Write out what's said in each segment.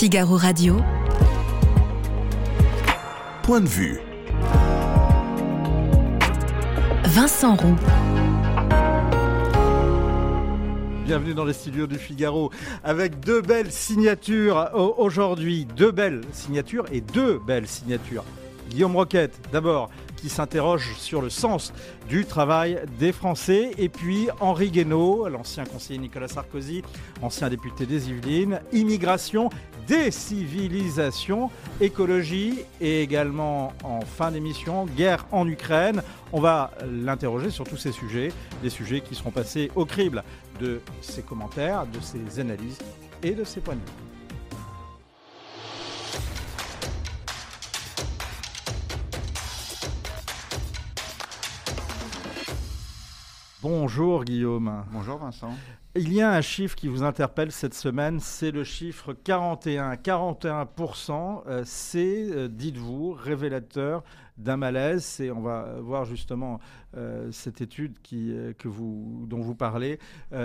Figaro Radio. Point de vue. Vincent Roux. Bienvenue dans les studios du Figaro avec deux belles signatures aujourd'hui. Deux belles signatures et deux belles signatures. Guillaume Roquette, d'abord, qui s'interroge sur le sens du travail des Français. Et puis Henri Guénaud, l'ancien conseiller Nicolas Sarkozy, ancien député des Yvelines, immigration, décivilisation, écologie et également en fin d'émission, guerre en Ukraine. On va l'interroger sur tous ces sujets, des sujets qui seront passés au crible de ses commentaires, de ses analyses et de ses points de vue. Bonjour Guillaume. Bonjour Vincent. Il y a un chiffre qui vous interpelle cette semaine, c'est le chiffre 41. 41%, euh, c'est, euh, dites-vous, révélateur d'un malaise. Et on va voir justement euh, cette étude qui, que vous, dont vous parlez.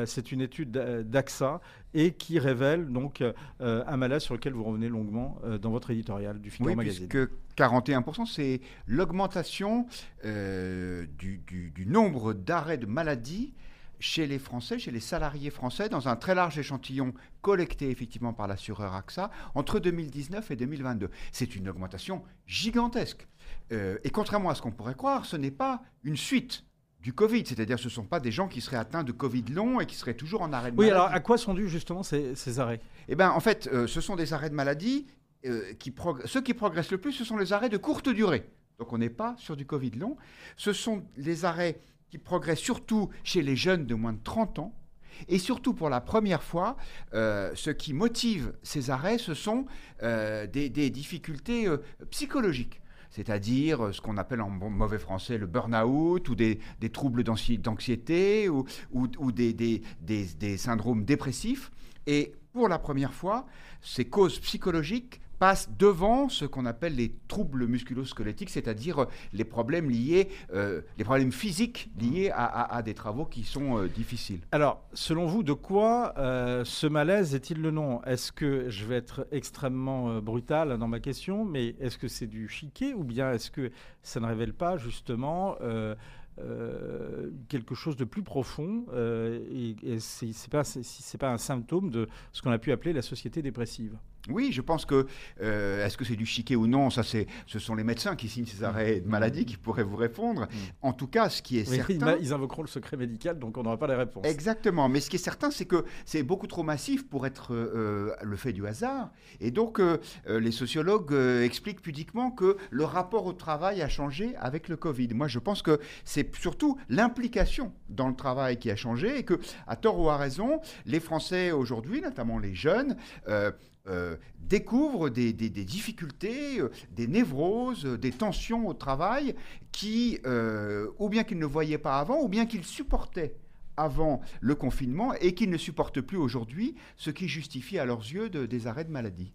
c'est une étude d'AXA et qui révèle donc un malaise sur lequel vous revenez longuement dans votre éditorial du Figaro oui, Magazine. Puisque 41%, c'est l'augmentation du, du, nombre d'arrêts de maladie chez les Français, chez les salariés français, dans un très large échantillon collecté effectivement par l'assureur AXA entre 2019 et 2022. C'est une augmentation gigantesque. Euh, et contrairement à ce qu'on pourrait croire, ce n'est pas une suite du Covid, c'est-à-dire ce ne sont pas des gens qui seraient atteints de Covid long et qui seraient toujours en arrêt de maladie. Oui, alors à quoi sont dus justement ces, arrêts? Eh bien en fait, euh, ce sont des arrêts de maladie. Euh, qui ceux qui progressent le plus, ce sont les arrêts de courte durée. Donc on n'est pas sur du Covid long. Ce sont les arrêts qui progresse surtout chez les jeunes de moins de 30 ans. Et surtout, pour la première fois, euh, ce qui motive ces arrêts, ce sont euh, des, difficultés euh, psychologiques c'est-à-dire ce qu'on appelle en mauvais français le burn-out ou des, troubles d'anxiété ou, des, syndromes dépressifs. Et pour la première fois, ces causes psychologiques passe devant ce qu'on appelle les troubles musculo-squelettiques, c'est-à-dire euh, les problèmes liés, euh, les problèmes physiques liés à, des travaux qui sont euh, difficiles. Alors, selon vous, de quoi ce malaise est-il le nom? Est-ce que je vais être extrêmement brutal dans ma question, mais est-ce que c'est du chiquet ou bien est-ce que ça ne révèle pas justement quelque chose de plus profond et, et c'est pas un symptôme de ce qu'on a pu appeler la société dépressive? Oui, je pense que euh, est-ce que c'est du chiquet ou non Ça, c'est ce sont les médecins qui signent ces arrêts de maladie qui pourraient vous répondre. Mm. En tout cas, ce qui est certain, ils invoqueront le secret médical, donc on n'aura pas les réponses. Exactement. Mais ce qui est certain, c'est que c'est beaucoup trop massif pour être euh, le fait du hasard. Et donc, euh, les sociologues expliquent pudiquement que le rapport au travail a changé avec le Covid. Moi, je pense que c'est surtout l'implication dans le travail qui a changé et que, à tort ou à raison, les Français aujourd'hui, notamment les jeunes, euh, découvrent des, difficultés, euh, des névroses, des tensions au travail qui, euh, ou bien qu'ils ne voyaient pas avant, ou bien qu'ils supportaient avant le confinement et qu'ils ne supportent plus aujourd'hui, ce qui justifie à leurs yeux des arrêts de maladie.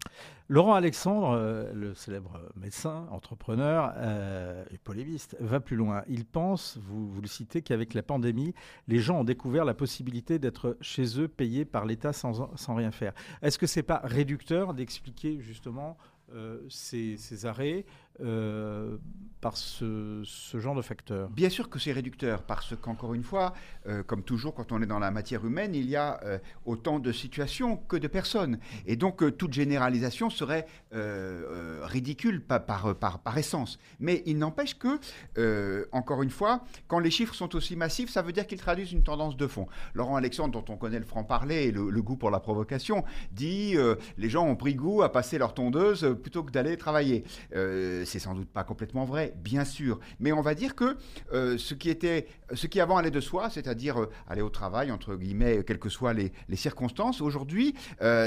Laurent Alexandre, euh, le célèbre médecin, entrepreneur euh, et polémiste, va plus loin. Il pense, vous, le citez, qu'avec la pandémie, les gens ont découvert la possibilité d'être chez eux payés par l'État sans, sans rien faire. Est-ce que ce n'est pas réducteur d'expliquer justement euh, ces, arrêts euh, par ce, genre de facteurs Bien sûr que c'est réducteur, parce qu'encore une fois, euh, comme toujours quand on est dans la matière humaine, il y a autant de situations que de personnes. Et donc toute généralisation serait ridicule par, essence. Mais il n'empêche que, encore une fois, quand les chiffres sont aussi massifs, ça veut dire qu'ils traduisent une tendance de fond. Laurent Alexandre, dont on connaît le franc-parler et le, le, goût pour la provocation, dit les gens ont pris goût à passer leur tondeuse plutôt que d'aller travailler. Euh, c'est sans doute pas complètement vrai, bien sûr, mais on va dire que euh, ce qui était, ce qui avant allait de soi, c'est-à-dire euh, aller au travail entre guillemets, quelles que soient les, circonstances, aujourd'hui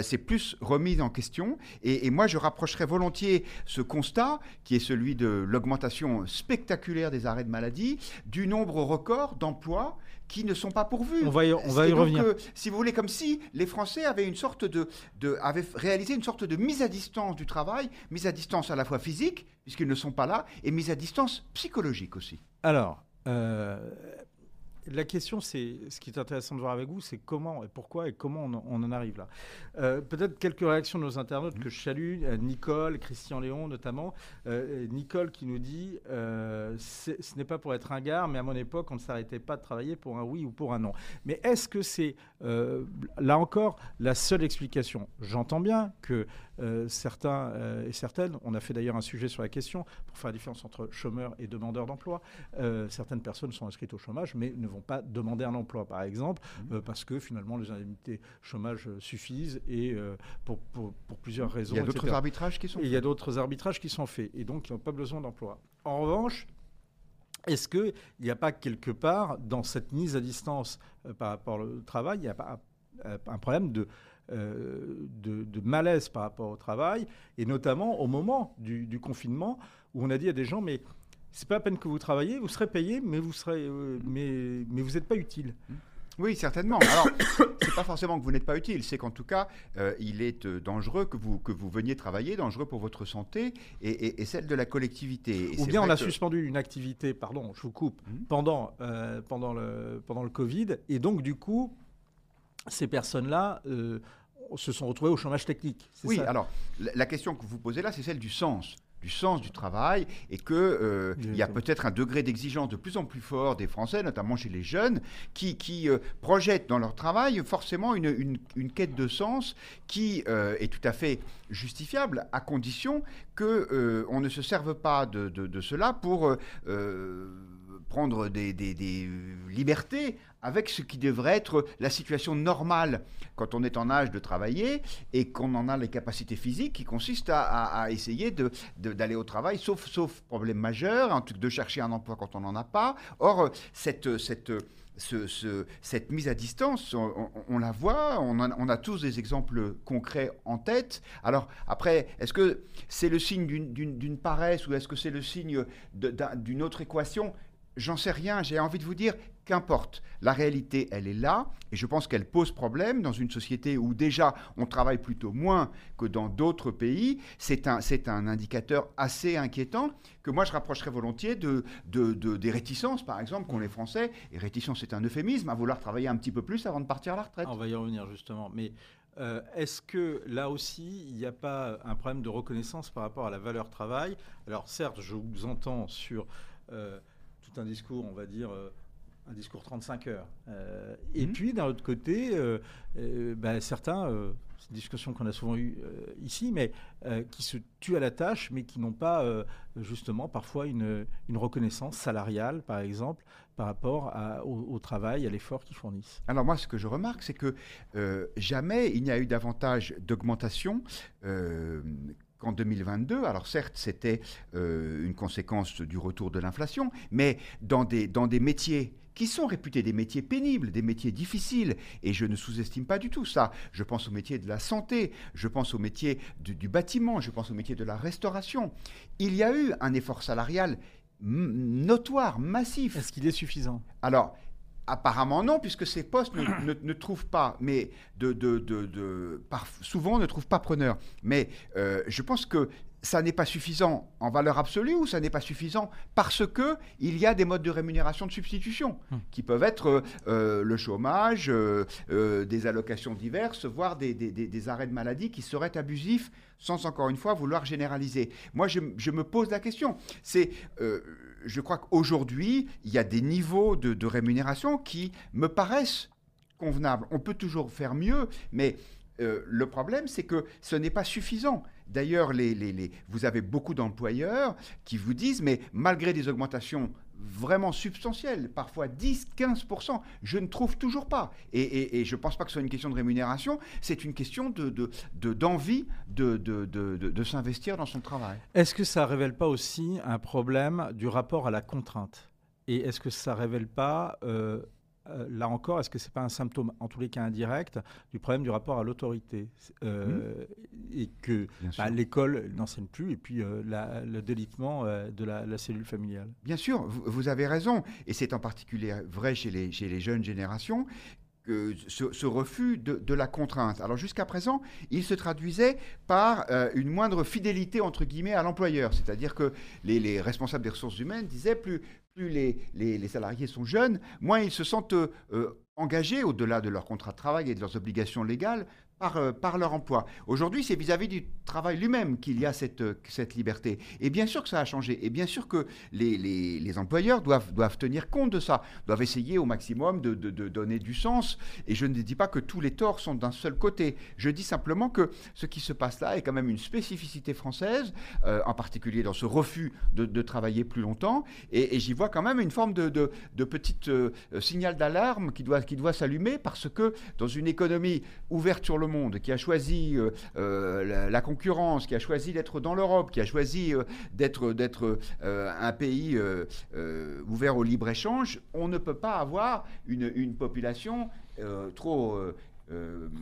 c'est plus remis en question. Et, et, moi, je rapprocherais volontiers ce constat, qui est celui de l'augmentation spectaculaire des arrêts de maladie, du nombre record d'emplois qui ne sont pas pourvus. On va y, on va y revenir. Euh, si vous voulez, comme si les Français avaient une sorte de, de, avaient réalisé une sorte de mise à distance du travail, mise à distance à la fois physique, puisqu'ils ne sont pas là, et mise à distance psychologique aussi. Alors, euh, la question, c'est ce qui est intéressant de voir avec vous, c'est comment et pourquoi et comment on, en arrive là. Euh, peut-être quelques réactions de nos internautes que je salue, euh, Nicole, Christian Léon notamment. Euh, Nicole qui nous dit ce n'est pas pour être un gars, mais à mon époque, on ne s'arrêtait pas de travailler pour un oui ou pour un non. Mais est-ce que c'est là encore la seule explication? J'entends bien que certains et certaines, on a fait d'ailleurs un sujet sur la question pour faire la différence entre chômeurs et demandeurs d'emploi. certaines personnes sont inscrites au chômage, mais ne vont pas demander un emploi, par exemple, mmh. parce que finalement les indemnités chômage suffisent et pour, pour, plusieurs raisons. Il y a d'autres arbitrages qui sont faits. Il y a d'autres arbitrages qui sont faits et donc ils n'ont pas besoin d'emploi. En revanche, est-ce qu'il n'y a pas quelque part, dans cette mise à distance par rapport au travail, il n'y a pas un problème de, de, malaise par rapport au travail, et notamment au moment du, confinement, où on a dit à des gens, mais c'est pas la peine que vous travaillez, vous serez payé, mais vous serez, mais, mais vous n'êtes pas utile. Oui, certainement. Alors, c'est pas forcément que vous n'êtes pas utile, c'est qu'en tout cas, euh, il est euh, dangereux que vous, que vous veniez travailler, dangereux pour votre santé et, celle de la collectivité. Ou bien on a suspendu une activité, pardon, je vous coupe, mmh. pendant, euh, pendant, le, pendant le Covid, et donc du coup, ces personnes-là se sont retrouvées au chômage technique. Oui, alors, la question que vous posez là, c'est celle du sens du sens du travail et qu'il euh, il y a peut-être un degré d'exigence de plus en plus fort des Français, notamment chez les jeunes, qui, qui euh, projettent dans leur travail forcément une, une, quête de sens qui euh, est tout à fait justifiable à condition qu'on on ne se serve pas de, de, cela pour prendre des, libertés avec ce qui devrait être la situation normale quand on est en âge de travailler et qu'on en a les capacités physiques qui consistent à, essayer d'aller au travail, sauf, sauf problème majeur, de chercher un emploi quand on n'en a pas. Or, cette, cette, ce, cette mise à distance, on, la voit, on, on, a tous des exemples concrets en tête. Alors après, est-ce que c'est le signe d'une paresse ou est-ce que c'est le signe d'une autre équation? J'en sais rien, j'ai envie de vous dire, qu'importe. La réalité, elle est là, et je pense qu'elle pose problème dans une société où déjà on travaille plutôt moins que dans d'autres pays. C'est un, c'est un indicateur assez inquiétant que moi je rapprocherais volontiers de, de, des réticences, par exemple, qu'ont les Français, et réticence c'est un euphémisme, à vouloir travailler un petit peu plus avant de partir à la retraite. On va y revenir justement, mais euh, est-ce que là aussi, il n'y a pas un problème de reconnaissance par rapport à la valeur travail? Alors certes, je vous entends sur... Euh, un discours, on va dire, euh, un discours 35 heures. Euh, et mhm. puis, d'un autre côté, euh, ben, certains, c'est une discussion qu'on a souvent eue ici, mais qui se tuent à la tâche, mais qui n'ont pas, justement, parfois une, une, reconnaissance salariale, par exemple, par rapport au, travail, à l'effort qu'ils fournissent. Alors moi, ce que je remarque, c'est que jamais il n'y a eu davantage d'augmentation en 2022. Alors certes, c'était euh, une conséquence du retour de l'inflation, mais dans des, dans des métiers qui sont réputés des métiers pénibles, des métiers difficiles, et je ne sous-estime pas du tout ça. Je pense au métier de la santé, je pense au métier du, du bâtiment, je pense au métier de la restauration. Il y a eu un effort salarial notoire, massif. Est-ce qu'il est suffisant? Alors, Apparemment non, puisque ces postes ne, trouvent pas, mais de, souvent ne trouvent pas preneur. Mais euh, je pense que ça n'est pas suffisant en valeur absolue ou ça n'est pas suffisant parce que il y a des modes de rémunération de substitution hum. qui peuvent être euh, le chômage, euh, des allocations diverses, voire des, arrêts de maladie qui seraient abusifs sans encore une fois vouloir généraliser. Moi, je, je me pose la question. C'est je crois qu'aujourd'hui, il y a des niveaux de, rémunération qui me paraissent convenables. On peut toujours faire mieux, mais euh, le problème, c'est que ce n'est pas suffisant. D'ailleurs, vous avez beaucoup d'employeurs qui vous disent, mais malgré des augmentations vraiment substantielle, parfois 10-15%. Je ne trouve toujours pas. Et, je ne pense pas que ce soit une question de rémunération, c'est une question d'envie de, de, de, s'investir dans son travail. Est-ce que ça ne révèle pas aussi un problème du rapport à la contrainte? Et est-ce que ça ne révèle pas euh, euh, là encore, est-ce que ce n'est pas un symptôme, en tous les cas indirect, du problème du rapport à l'autorité? Euh, Et que bah, l'école n'enseigne plus, et puis euh, le délitement de la, cellule familiale. Bien sûr, vous, avez raison, et c'est en particulier vrai chez les, chez les jeunes générations, que ce, refus de, la contrainte. Alors jusqu'à présent, il se traduisait par une moindre fidélité entre guillemets à l'employeur, c'est-à-dire que les, les, responsables des ressources humaines disaient plus plus les, salariés sont jeunes, moins ils se sentent engagés au-delà de leur contrat de travail et de leurs obligations légales euh, par, leur emploi. Aujourd'hui, c'est vis-à-vis du travail lui-même qu'il y a cette, euh, cette liberté. Et bien sûr que ça a changé. Et bien sûr que les, employeurs doivent, tenir compte de ça, doivent essayer au maximum de, donner du sens. Et je ne dis pas que tous les torts sont d'un seul côté. Je dis simplement que ce qui se passe là est quand même une spécificité française, euh, en particulier dans ce refus de, travailler plus longtemps. Et, j'y vois quand même une forme de, de, petite signal d'alarme qui doit, qui doit s'allumer parce que dans une économie ouverte sur le monde, qui a choisi euh, euh, la, concurrence, qui a choisi d'être dans l'Europe, qui a choisi euh, d'être un pays ouvert au libre-échange, on ne peut pas avoir une, une population trop...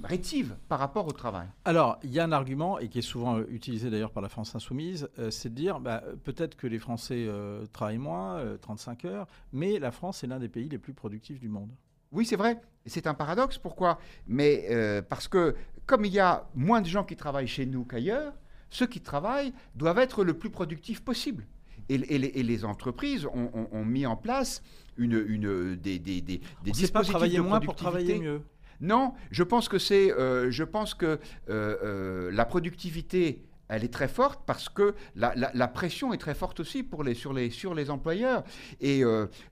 rétive par rapport au travail. Alors, il y a un argument, et qui est souvent utilisé d'ailleurs par la France insoumise, c'est de dire bah, peut-être que les Français travaillent moins, 35 heures, mais la France est l'un des pays les plus productifs du monde. Oui, c'est vrai. C'est un paradoxe. Pourquoi? Mais euh, parce que comme il y a moins de gens qui travaillent chez nous qu'ailleurs, ceux qui travaillent doivent être le plus productifs possible. Et, les, entreprises ont, mis en place une, une, des, des, des, des pas travailler moins pour travailler mieux. Non, je pense que c'est, euh, je pense que euh, la productivité elle est très forte parce que la, pression est très forte aussi pour les, sur, les, sur les employeurs. Et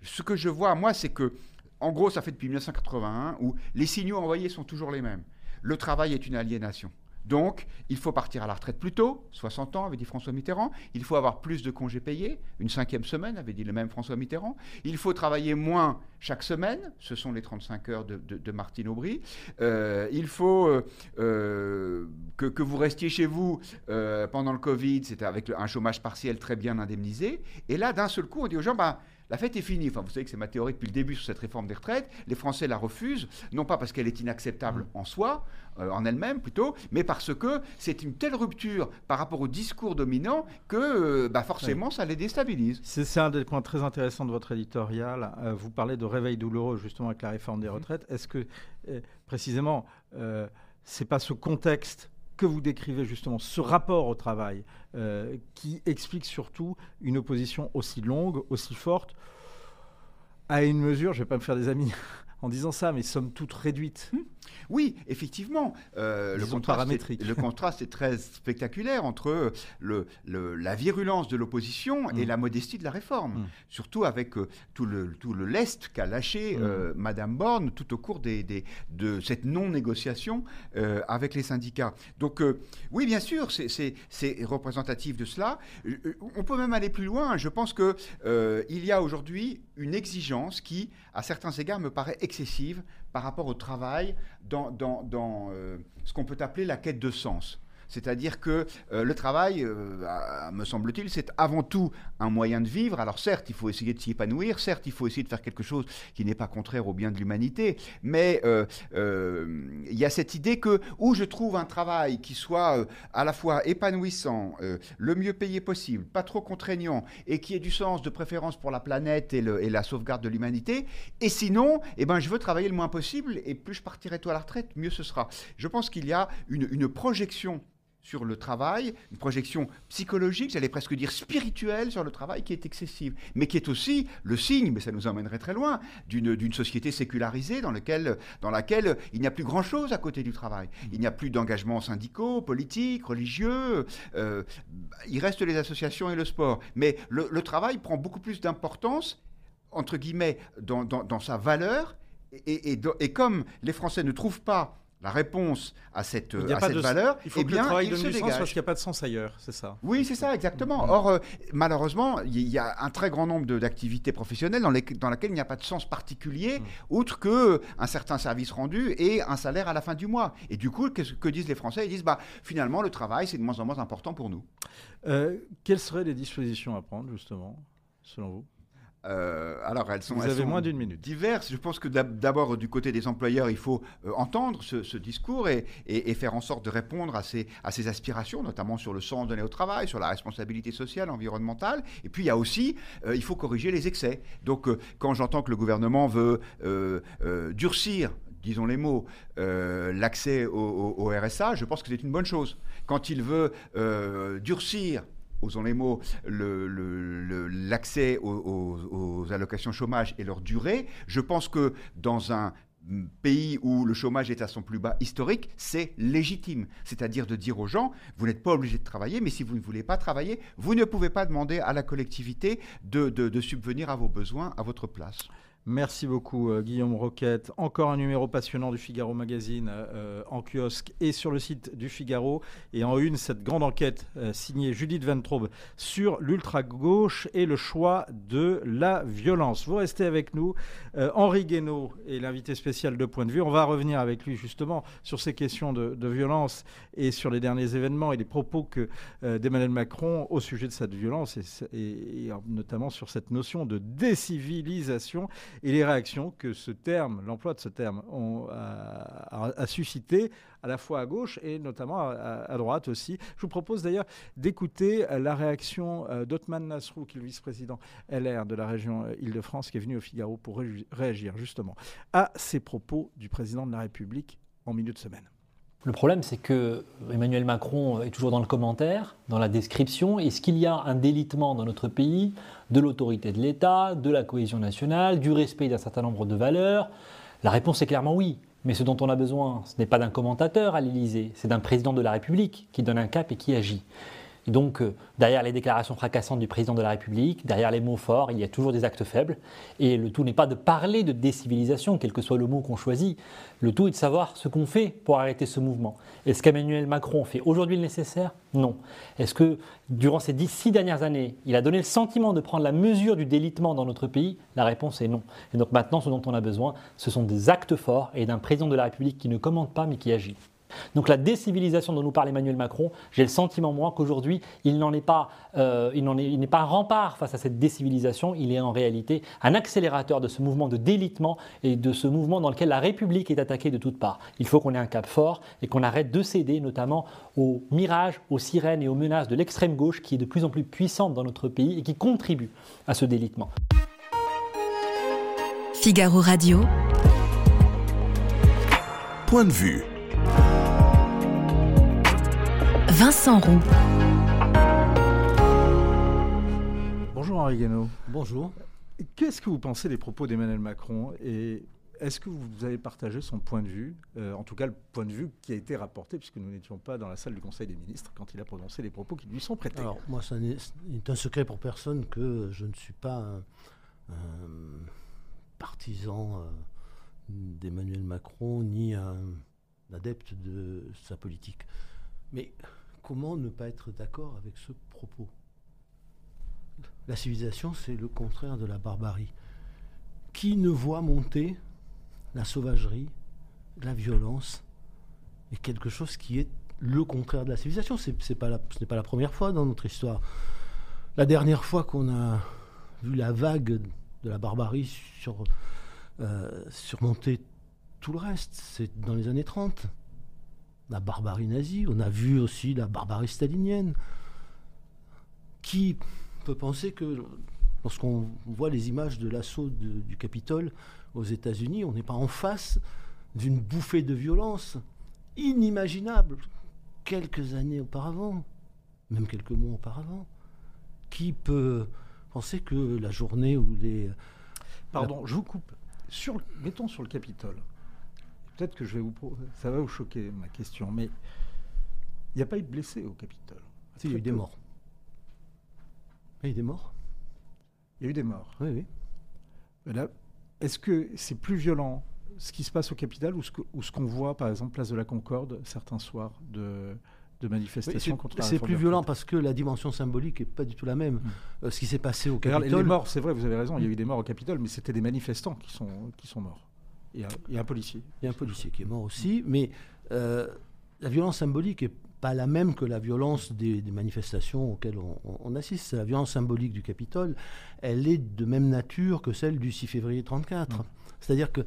ce que je vois, moi, c'est que en gros, ça fait depuis 1981 où les signaux envoyés sont toujours les mêmes. Le travail est une aliénation. Donc, il faut partir à la retraite plus tôt, 60 ans, avait dit François Mitterrand. Il faut avoir plus de congés payés, une cinquième semaine, avait dit le même François Mitterrand. Il faut travailler moins chaque semaine, ce sont les 35 heures de, Martine Aubry. Euh, il faut euh, euh, que, vous restiez chez vous pendant le Covid, c'était avec un chômage partiel très bien indemnisé. Et là, d'un seul coup, on dit aux gens, bah, la fête est finie. Enfin, vous savez que c'est ma théorie depuis le début sur cette réforme des retraites. Les Français la refusent, non pas parce qu'elle est inacceptable en soi, euh, en elle-même plutôt, mais parce que c'est une telle rupture par rapport au discours dominant que euh, bah, forcément ça les déstabilise. C'est un des points très intéressants de votre éditorial. Euh, vous parlez de réveil douloureux justement avec la réforme des mmh. retraites. Est-ce que précisément, c'est pas ce contexte que vous décrivez justement, ce rapport au travail, euh, qui explique surtout une opposition aussi longue, aussi forte, à une mesure, je ne vais pas me faire des amis en disant ça, mais somme toute réduite. Hum. Oui, effectivement, euh, le, contraste est, le, contraste est, très spectaculaire entre le, la virulence de l'opposition et hum. la modestie de la réforme, hum. surtout avec euh, tout, le, tout le lest qu'a lâché euh, Madame Borne tout au cours des, de cette non-négociation avec les syndicats. Donc oui, bien sûr, c'est représentatif de cela. On peut même aller plus loin. Je pense qu'il il y a aujourd'hui une exigence qui, à certains égards, me paraît excessive par rapport au travail dans, euh, ce qu'on peut appeler la quête de sens. C'est-à-dire que euh, le travail, euh, me semble-t-il, c'est avant tout un moyen de vivre. Alors certes, il faut essayer de s'y épanouir, certes, il faut essayer de faire quelque chose qui n'est pas contraire au bien de l'humanité, mais euh, il y a cette idée que où je trouve un travail qui soit à la fois épanouissant, le mieux payé possible, pas trop contraignant, et qui ait du sens de préférence pour la planète et, la sauvegarde de l'humanité, et sinon, eh ben, je veux travailler le moins possible, et plus je partirai tôt à la retraite, mieux ce sera. Je pense qu'il y a une, une projection sur le travail, une projection psychologique, j'allais presque dire spirituelle sur le travail qui est excessive, mais qui est aussi le signe, mais ça nous emmènerait très loin, d'une société sécularisée dans, lequel, dans laquelle il n'y a plus grand-chose à côté du travail. Il n'y a plus d'engagements syndicaux, politiques, religieux, euh, il reste les associations et le sport. Mais le, travail prend beaucoup plus d'importance, entre guillemets, dans, sa valeur, et, et comme les Français ne trouvent pas la réponse à cette, valeur, il faut eh que bien, le travail donne du sens parce qu'il n'y a pas de sens ailleurs, c'est ça Oui, c'est ça, exactement. Mm. Or, euh, malheureusement, il y a un très grand nombre d'activités professionnelles dans, les, dans lesquelles il n'y a pas de sens particulier, mm. outre que un certain service rendu et un salaire à la fin du mois. Et du coup, que, que disent les Français? Ils disent, bah, finalement, le travail, c'est de moins en moins important pour nous. Euh, quelles seraient les dispositions à prendre, justement, selon vous? Euh, alors, elles sont, Vous avez moins d'une minute. diverses. Je pense que d'abord, du côté des employeurs, il faut euh, entendre ce, discours et, faire en sorte de répondre à ces, à ces aspirations, notamment sur le sens donné au travail, sur la responsabilité sociale, environnementale. Et puis, il y a aussi, euh, il faut corriger les excès. Donc, quand j'entends que le gouvernement veut durcir disons les mots, l'accès au, au, RSA, je pense que c'est une bonne chose. Quand il veut durcir osons les mots, l'accès aux, allocations chômage et leur durée. Je pense que dans un pays où le chômage est à son plus bas historique, c'est légitime. C'est-à-dire de dire aux gens, vous n'êtes pas obligé de travailler, mais si vous ne voulez pas travailler, vous ne pouvez pas demander à la collectivité de subvenir à vos besoins à votre place. Merci beaucoup euh, Guillaume Roquette. Encore un numéro passionnant du Figaro Magazine euh, en kiosque et sur le site du Figaro. Et en une, cette grande enquête euh, signée Judith Ventrobe sur l'ultra-gauche et le choix de la violence. Vous restez avec nous. Henri Guénaud est l'invité spécial de Point de vue. On va revenir avec lui justement sur ces questions de, violence et sur les derniers événements et les propos que d'Emmanuel Macron au sujet de cette violence et notamment sur cette notion de décivilisation et les réactions que ce terme, l'emploi de ce terme, ont, a, suscité à la fois à gauche et notamment à, droite aussi. Je vous propose d'ailleurs d'écouter la réaction euh, d'Otman Nasrou, qui est le vice-président LR de la région euh, Île-de-France, qui est venu au Figaro pour réagir justement à ces propos du président de la République en milieu de semaine. Le problème, c'est que Emmanuel Macron est toujours dans le commentaire, dans la description. Est-ce qu'il y a un délitement dans notre pays de l'autorité de l'État, de la cohésion nationale, du respect d'un certain nombre de valeurs? La réponse est clairement oui. Mais ce dont on a besoin, ce n'est pas d'un commentateur à l'Élysée, c'est d'un président de la République qui donne un cap et qui agit donc, euh, derrière les déclarations fracassantes du président de la République, derrière les mots forts, il y a toujours des actes faibles. Et le tout n'est pas de parler de décivilisation, quel que soit le mot qu'on choisit. Le tout est de savoir ce qu'on fait pour arrêter ce mouvement. Est-ce qu'Emmanuel Macron fait aujourd'hui le nécessaire? Non. Est-ce que, durant ces six dernières années, il a donné le sentiment de prendre la mesure du délitement dans notre pays? La réponse est non. Et donc maintenant, ce dont on a besoin, ce sont des actes forts et d'un président de la République qui ne commande pas mais qui agit. Donc la décivilisation dont nous parle Emmanuel Macron, j'ai le sentiment moi qu'aujourd'hui il n'en est pas, euh, il n'est pas un rempart face à cette décivilisation, il est en réalité un accélérateur de ce mouvement de délitement et de ce mouvement dans lequel la République est attaquée de toutes parts. Il faut qu'on ait un cap fort et qu'on arrête de céder notamment aux mirages, aux sirènes et aux menaces de l'extrême gauche qui est de plus en plus puissante dans notre pays et qui contribue à ce délitement. Figaro Radio. Point de vue. Vincent Roux. Bonjour Henri Guénaud. Bonjour. Qu'est-ce que vous pensez des propos d'Emmanuel Macron et est-ce que vous avez partagé son point de vue, euh, en tout cas le point de vue qui a été rapporté, puisque nous n'étions pas dans la salle du Conseil des ministres quand il a prononcé les propos qui lui sont prêtés Alors, moi, ça n'est un secret pour personne que je ne suis pas un, partisan euh, d'Emmanuel Macron, ni un adepte de sa politique. Mais comment ne pas être d'accord avec ce propos? La civilisation, c'est le contraire de la barbarie. Qui ne voit monter la sauvagerie, la violence, et quelque chose qui est le contraire de la civilisation? Ce n'est pas, la première fois dans notre histoire. La dernière fois qu'on a vu la vague de la barbarie euh, surmonter tout le reste, c'est dans les années 30 la barbarie nazie, on a vu aussi la barbarie stalinienne. Qui peut penser que lorsqu'on voit les images de l'assaut du Capitole aux États-Unis, on n'est pas en face d'une bouffée de violence inimaginable quelques années auparavant, même quelques mois auparavant. Qui peut penser que la journée où les... Pardon, je vous coupe. Mettons sur le Capitole peut-être que je vais vous, ça va vous choquer ma question, mais il n'y a pas eu de blessés au Capitole. Si, il y a eu des morts. Il y a eu des morts. Il y a eu des morts. Oui, oui. Est-ce que c'est plus violent ce qui se passe au Capitole ou ce qu'on voit, par exemple, place de la Concorde, certains soirs de, de manifestations contre la C'est plus violent parce que la dimension symbolique n'est pas du tout la même. Hmm. Euh, ce qui s'est passé au Capitole. Les morts, c'est vrai, vous avez raison, il y a eu des morts au Capitole, mais c'était des manifestants qui sont, qui sont morts. Il y, a, un policier. Il y a un policier qui est mort aussi, mais euh, la violence symbolique n'est pas la même que la violence des, manifestations auxquelles on, assiste. La violence symbolique du Capitole, elle est de même nature que celle du 6 février 1934. C'est-à-dire que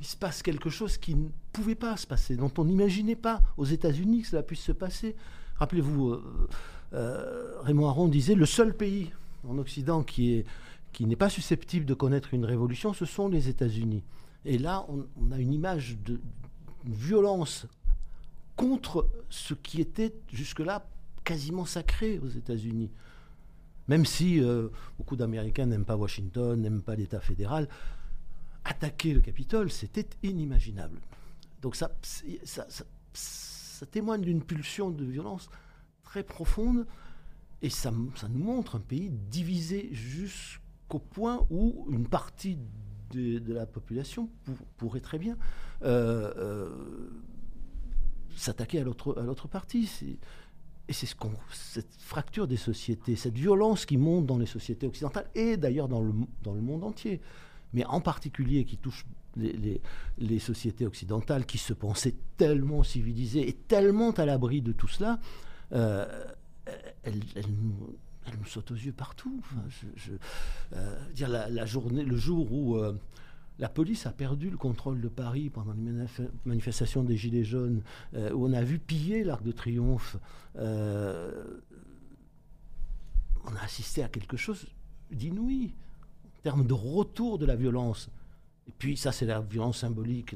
il se passe quelque chose qui ne pouvait pas se passer, dont on n'imaginait pas aux États-Unis que cela puisse se passer. Rappelez-vous, euh, euh, Raymond Aron disait le seul pays en Occident qui est qui n'est pas susceptible de connaître une révolution, ce sont les États-Unis. Et là, on, a une image de violence contre ce qui était jusque-là quasiment sacré aux États-Unis. Même si euh, beaucoup d'Américains n'aiment pas Washington, n'aiment pas l'État fédéral, attaquer le Capitole, c'était inimaginable. Donc ça, ça, témoigne d'une pulsion de violence très profonde et ça, nous montre un pays divisé jusqu'au point où une partie de, la population pourrait très bien euh, euh, s'attaquer à l'autre partie. Et c'est ce cette fracture des sociétés, cette violence qui monte dans les sociétés occidentales et d'ailleurs dans le, dans le monde entier, mais en particulier qui touche les, les, sociétés occidentales qui se pensaient tellement civilisées et tellement à l'abri de tout cela, euh, elle nous sautent aux yeux partout. je, euh, dire la, journée, le jour où euh, la police a perdu le contrôle de Paris pendant les manifestations des Gilets jaunes, euh, où on a vu piller l'Arc de Triomphe. On a assisté à quelque chose d'inouï en termes de retour de la violence. Et puis ça, c'est la violence symbolique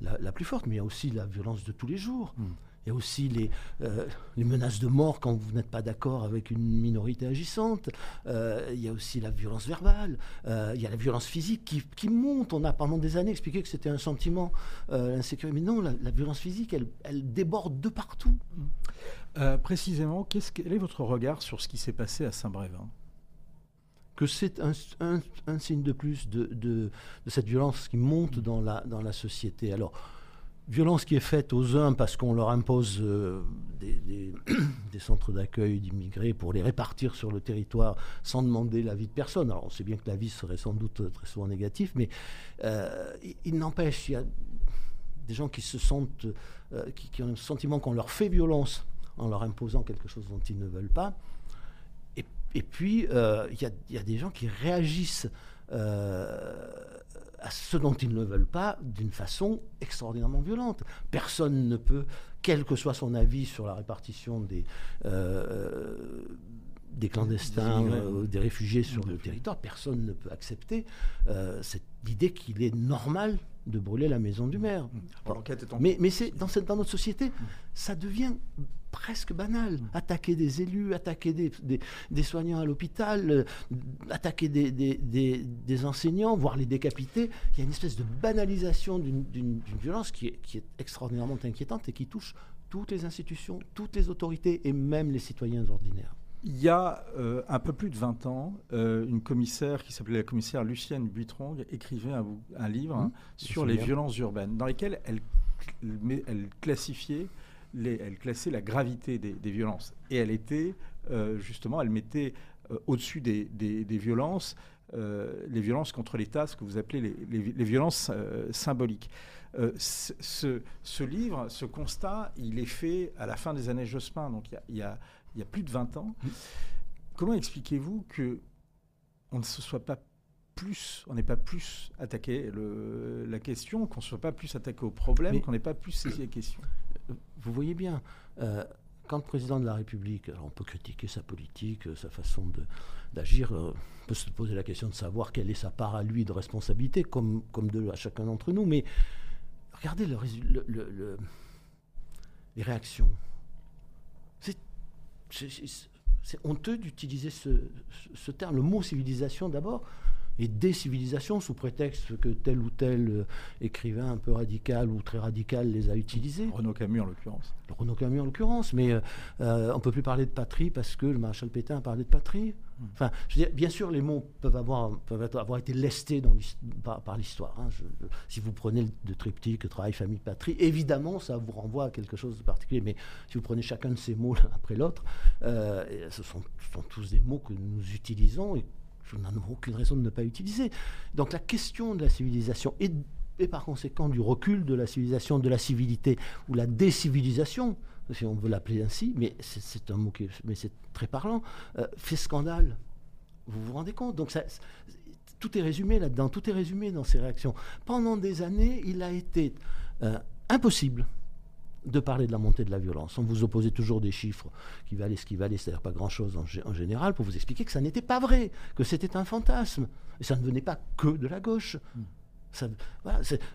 la, plus forte, mais il y a aussi la violence de tous les jours. Hmm. Il y a aussi les, euh, les menaces de mort quand vous n'êtes pas d'accord avec une minorité agissante. Euh, il y a aussi la violence verbale. Euh, il y a la violence physique qui, qui, monte. On a pendant des années expliqué que c'était un sentiment, l'insécurité. Mais non, la, violence physique, elle, elle, déborde de partout. précisément, qu'est-ce, quel est votre regard sur ce qui s'est passé à Saint-Brévin? Que c'est un, un, un, signe de plus de, de, de, cette violence qui monte dans la, dans la société. Alors, violence qui est faite aux uns parce qu'on leur impose euh, des, centres d'accueil d'immigrés pour les répartir sur le territoire sans demander l'avis de personne. Alors on sait bien que l'avis serait sans doute très souvent négatif, mais euh, il, n'empêche, il y a des gens qui se sentent, euh, qui, ont le sentiment qu'on leur fait violence en leur imposant quelque chose dont ils ne veulent pas. Et, puis, il y, y, a des gens qui réagissent ce dont ils ne veulent pas d'une façon extraordinairement violente. Personne ne peut, quel que soit son avis sur la répartition des, euh, des clandestins, des, euh, des réfugiés sur le territoire, personne ne peut accepter euh, cette idée qu'il est normal de brûler la maison du maire. Mais, mais c'est dans, cette, dans notre société, ça devient presque banal. Attaquer des élus, attaquer des, des, soignants à l'hôpital, euh, attaquer des, des, enseignants, voire les décapiter. Il y a une espèce de banalisation d'une violence qui est, qui est extraordinairement inquiétante et qui touche toutes les institutions, toutes les autorités et même les citoyens ordinaires. Il y a euh, un peu plus de 20 ans, euh, une commissaire qui s'appelait la commissaire Lucienne Buitrong écrivait un, un livre mmh. sur les violences urbaines, dans lesquelles elle, elle classifiait elle classait la gravité des, violences. Et elle était, euh, justement, elle mettait au-dessus des, violences les violences contre l'État, ce que vous appelez les, violences symboliques. Ce, livre, ce constat, il est fait à la fin des années Jospin, donc il y a, plus de 20 ans. Comment expliquez-vous que on ne se soit pas plus, on n'est pas plus attaqué la question, qu'on ne soit pas plus attaqué au problème, qu'on n'ait pas plus saisi la question? Vous voyez bien, euh, quand le président de la République, alors on peut critiquer sa politique, euh, sa façon d'agir, euh, on peut se poser la question de savoir quelle est sa part à lui de responsabilité, comme, comme de, à chacun d'entre nous, mais regardez le, le, les réactions. C'est honteux d'utiliser ce, terme, le mot civilisation d'abord et décivilisation sous prétexte que tel ou tel euh, écrivain un peu radical ou très radical les a utilisés. Renaud Camus en l'occurrence. Renaud Camus en l'occurrence, mais euh, euh, on ne peut plus parler de patrie parce que le maréchal Pétain a parlé de patrie. Hmm. Enfin, je veux dire, bien sûr, les mots peuvent avoir, peuvent avoir été lestés dans par, l'histoire. Hein. si vous prenez le triptyque travail, famille, patrie, évidemment, ça vous renvoie à quelque chose de particulier. Mais si vous prenez chacun de ces mots l'un après l'autre, ce sont, ce, sont, tous des mots que nous utilisons et je n'en ai aucune raison de ne pas utiliser. Donc la question de la civilisation et, par conséquent du recul de la civilisation, de la civilité ou la décivilisation, si on veut l'appeler ainsi, mais c'est un mot qui mais très parlant, euh, fait scandale. Vous vous rendez compte? Donc tout est résumé là-dedans, tout est résumé dans ces réactions. Pendant des années, il a été euh, impossible de parler de la montée de la violence. On vous opposait toujours des chiffres qui valaient ce qui valait, c'est-à-dire pas grand-chose en, général, pour vous expliquer que ça n'était pas vrai, que c'était un fantasme. Et ça ne venait pas que de la gauche. Hmm.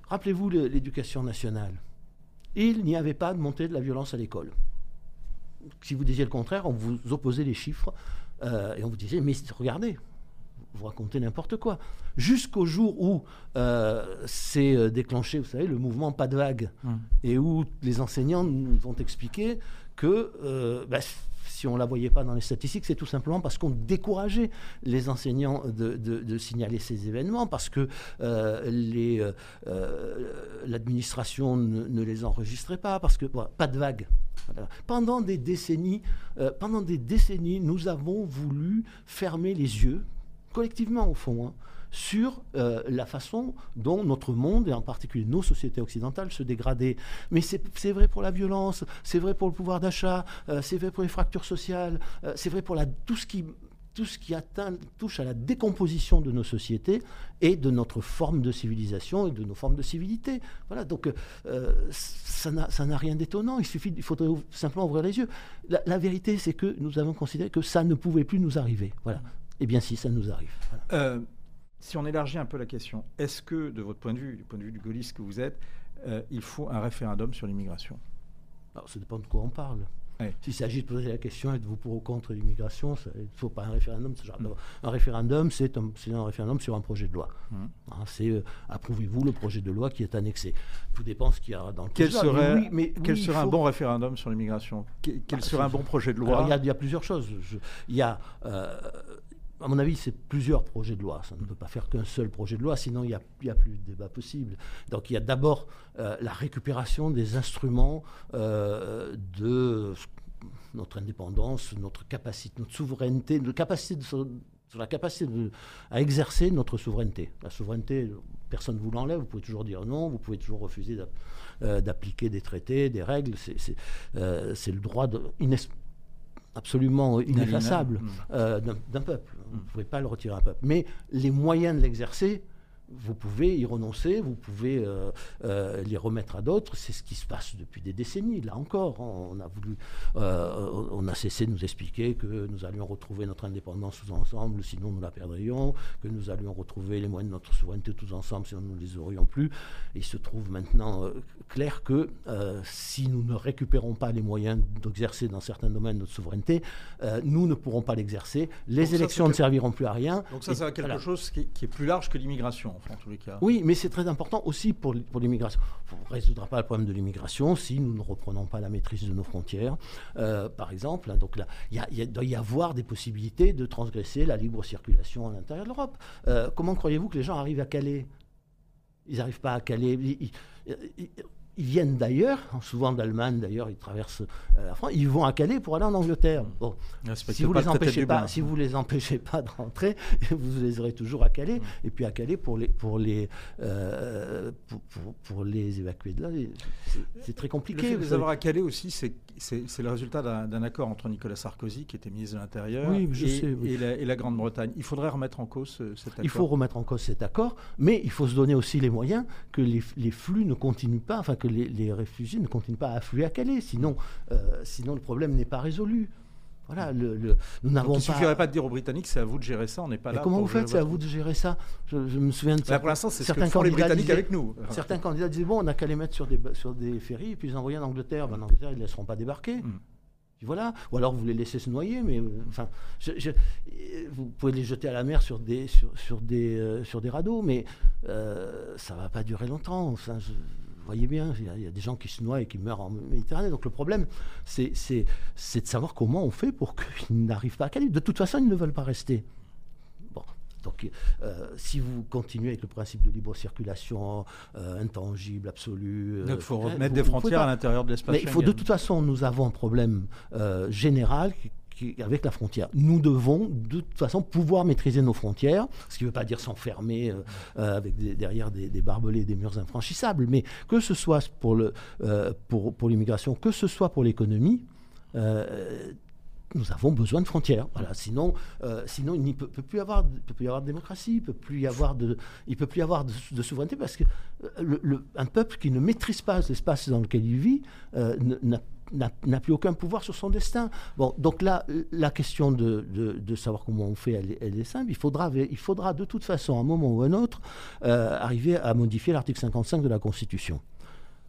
Rappelez-vous l'éducation nationale. Il n'y avait pas de montée de la violence à l'école. si vous disiez le contraire, on vous opposait les chiffres euh, et on vous disait, mais regardez, vous racontez n'importe quoi. Jusqu'au jour où euh, c'est euh, déclenché, vous savez, le mouvement Pas de vague, Hum. et où les enseignants nous ont expliqué que euh, bah, si on ne la voyait pas dans les statistiques, c'est tout simplement parce qu'on décourageait les enseignants de, de- de signaler ces événements, parce que euh, l'administration ne, ne les enregistrait pas, parce que pas de vague. Voilà. Pendant des décennies, pendant des décennies, nous avons voulu fermer les yeux, collectivement au fond, hein, sur euh, la façon dont notre monde, et en particulier nos sociétés occidentales, se dégradaient. Mais c'est vrai pour la violence, c'est vrai pour le pouvoir d'achat, euh, c'est vrai pour les fractures sociales, euh, c'est vrai pour la, tout ce qui tout ce qui atteint, touche à la décomposition de nos sociétés et de notre forme de civilisation et de nos formes de civilité. Voilà, donc ça n'a rien d'étonnant. Il il faudrait simplement ouvrir les yeux. La, la vérité, c'est que nous avons considéré que ça ne pouvait plus nous arriver. Voilà. Eh bien, si, ça nous arrive. Voilà. Euh, si on élargit un peu la question, est-ce que, de votre point de vue, du point de vue du gaulliste que vous êtes, euh, il faut un référendum sur l'immigration? Alors, ça dépend de quoi on parle. Ouais. S'il s'agit de poser la question êtes-vous pour ou contre l'immigration, il ne faut pas un référendum. ce genre de- Mm. Un référendum, c'est un, référendum sur un projet de loi. Mm. Hein, c'est euh, approuvez-vous le projet de loi qui est annexé. Tout dépend ce qu'il y a dans le Quel projet serait, Mais oui, mais quel oui, serait un bon référendum sur l'immigration? Que- Quel Ah, serait un bon projet de loi? Il y a- il y, a plusieurs choses. Il y a, euh, à mon avis, c'est plusieurs projets de loi. Ça ne peut pas faire qu'un seul projet de loi, sinon il n'y a, plus de débat possible. Donc il y a d'abord euh, la récupération des instruments euh, de notre indépendance, notre capacité, notre souveraineté, notre capacité sur la capacité à exercer notre souveraineté. La souveraineté, personne ne vous l'enlève, vous pouvez toujours dire non, vous pouvez toujours refuser euh, d'appliquer des traités, des règles. C'est le droit de, absolument ineffaçable Mm. euh, d'un d'un peuple. Vous ne pouvez pas le retirer à un peuple. Mais les moyens de l'exercer, vous pouvez y renoncer, vous pouvez euh, euh, les remettre à d'autres. C'est ce qui se passe depuis des décennies. Là encore, on a voulu, euh, on a cessé de nous expliquer que nous allions retrouver notre indépendance tous ensemble, sinon nous la perdrions, que nous allions retrouver les moyens de notre souveraineté tous ensemble, sinon nous ne les aurions plus. Et il se trouve maintenant clair que si nous ne récupérons pas les moyens d'exercer dans certains domaines notre souveraineté, nous ne pourrons pas l'exercer. Les Donc élections ne serviront plus à rien. Donc ça, c'est quelque voilà. chose qui est, qui est plus large que l'immigration, Oui, mais c'est très important aussi pour, l'immigration. On ne résoudra pas le problème de l'immigration si nous ne reprenons pas la maîtrise de nos frontières, euh, par exemple. hein. Il doit y avoir des possibilités de transgresser la libre circulation à l'intérieur de l'Europe. Euh, comment croyez-vous que les gens arrivent à Calais? Ils n'arrivent pas à Calais. Ils viennent d'ailleurs, hein, souvent d'Allemagne d'ailleurs, ils traversent euh, la France, ils vont à Calais pour aller en Angleterre. Bon, Respectez si vous pas les le empêchez pas, si vous les empêchez pas de rentrer, vous les aurez toujours à Calais. Et puis à Calais pour les pour les euh, pour, pour- pour les évacuer de là, c'est- très Le compliqué. fait de vous les avoir à Calais aussi, c'est le résultat d'un accord entre Nicolas Sarkozy, qui était ministre de l'Intérieur, Oui, et, sais, oui. et la, et la Grande-Bretagne. Il faudrait remettre en cause ce- cet accord. Il faut remettre en cause cet accord, mais il faut se donner aussi les moyens que les, les flux ne continuent pas, enfin que les, les réfugiés ne continuent pas à affluer à Calais. Sinon, euh, sinon le problème n'est pas résolu. Voilà, le, le- nous n'avons il pas. suffirait pas de dire aux Britanniques, c'est à vous de gérer ça, on n'est pas Mais là. comment vous faites C'est à vous de gérer ça? Je, je me souviens de ça. pour l'instant, c'est ce que certains font les candidats Britanniques disaient- avec nous. Certains candidats disaient bon, on n'a qu'à les mettre sur des, sur des ferries et puis les envoyer en Angleterre. Ben, en Angleterre, ils ne laisseront pas débarquer. Mm. Puis voilà. Ou alors vous les laissez se noyer, mais euh, enfin, je- je- vous pouvez les jeter à la mer sur des, sur, sur des, euh, sur des radeaux, mais euh, ça ne va pas durer longtemps. Enfin, je- vous voyez bien, il y, a, il y a des gens qui se noient et qui meurent en Méditerranée. Donc le problème, c'est de savoir comment on fait pour qu'ils n'arrivent pas à Calais. De toute façon, ils ne veulent pas rester. Bon. Donc, euh, si vous continuez avec le principe de libre circulation euh, intangible, absolu, euh, Donc, il faut vous- remettre vous des frontières à l'intérieur de l'espace Mais il faut de toute façon, nous avons un problème général avec la frontière. Nous devons de toute façon pouvoir maîtriser nos frontières, ce qui ne veut pas dire s'enfermer euh, euh, avec derrière des, des barbelés, des murs infranchissables, mais que ce soit pour euh, l'immigration, que ce soit pour l'économie. nous avons besoin de frontières. Sinon, sinon il ne peut, plus avoir, peut plus avoir de démocratie, il peut plus y avoir de, il peut plus avoir de, souveraineté parce que un peuple qui ne maîtrise pas l'espace dans lequel il vit euh, n'a n'a- plus aucun pouvoir sur son destin. Bon, donc là, la question de, de- de savoir comment on fait, elle, est- elle est simple. Il faudra, il faudra de toute façon, à un moment ou à un autre, euh, arriver à modifier l'article 55 de la Constitution.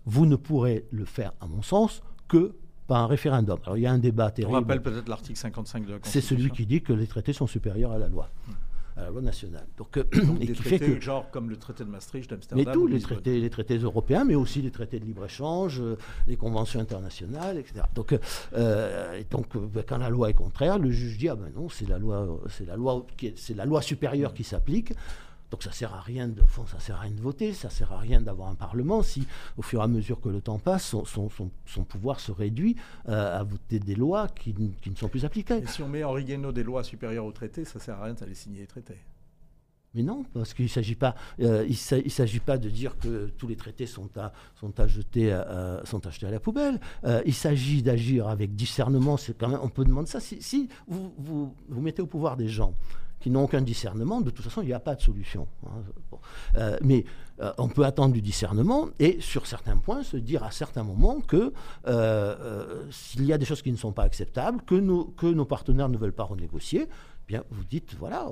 Vous ne pourrez le faire, à mon sens, que par un référendum. Alors il y a un débat On terrible. rappelle peut-être l'article 55 de la C'est Constitution. celui qui dit que les traités sont supérieurs à la loi, à la loi nationale. Donc, euh, et Des qui fait que genre comme le traité de Maastricht, mais d'Amsterdam. tous ou les Lisbonne. traités, les traités européens, mais aussi les traités de libre-échange, euh, les conventions internationales, etc. Donc, euh, et donc quand la loi est contraire, le juge dit ah ben non, c'est la loi, c'est la loi, c'est la loi supérieure qui s'applique. Donc ça sert à rien de, fond, ça sert à rien de voter, ça sert à rien d'avoir un parlement si, au fur et à mesure que le temps passe, son, son- son- son pouvoir se réduit euh, à voter des lois qui, ne sont plus appliquées. Et si on met Henri Guénaud des lois supérieures au traité, ça sert à rien d'aller signer les traités. Mais non, parce qu'il ne s'agit pas, euh, il sa- il s'agit pas de dire que tous les traités sont à, sont à jeter, à- sont à jeter à la poubelle. Euh, il s'agit d'agir avec discernement. C'est quand même, on peut demander ça. Si, si vous, vous, vous mettez au pouvoir des gens qui n'ont aucun discernement, de toute façon, il n'y a pas de solution. hein. Euh, mais euh, on peut attendre du discernement et, sur certains points, se dire à certains moments que euh, s'il y a des choses qui ne sont pas acceptables, que nos, partenaires ne veulent pas renégocier, bien, vous dites, voilà,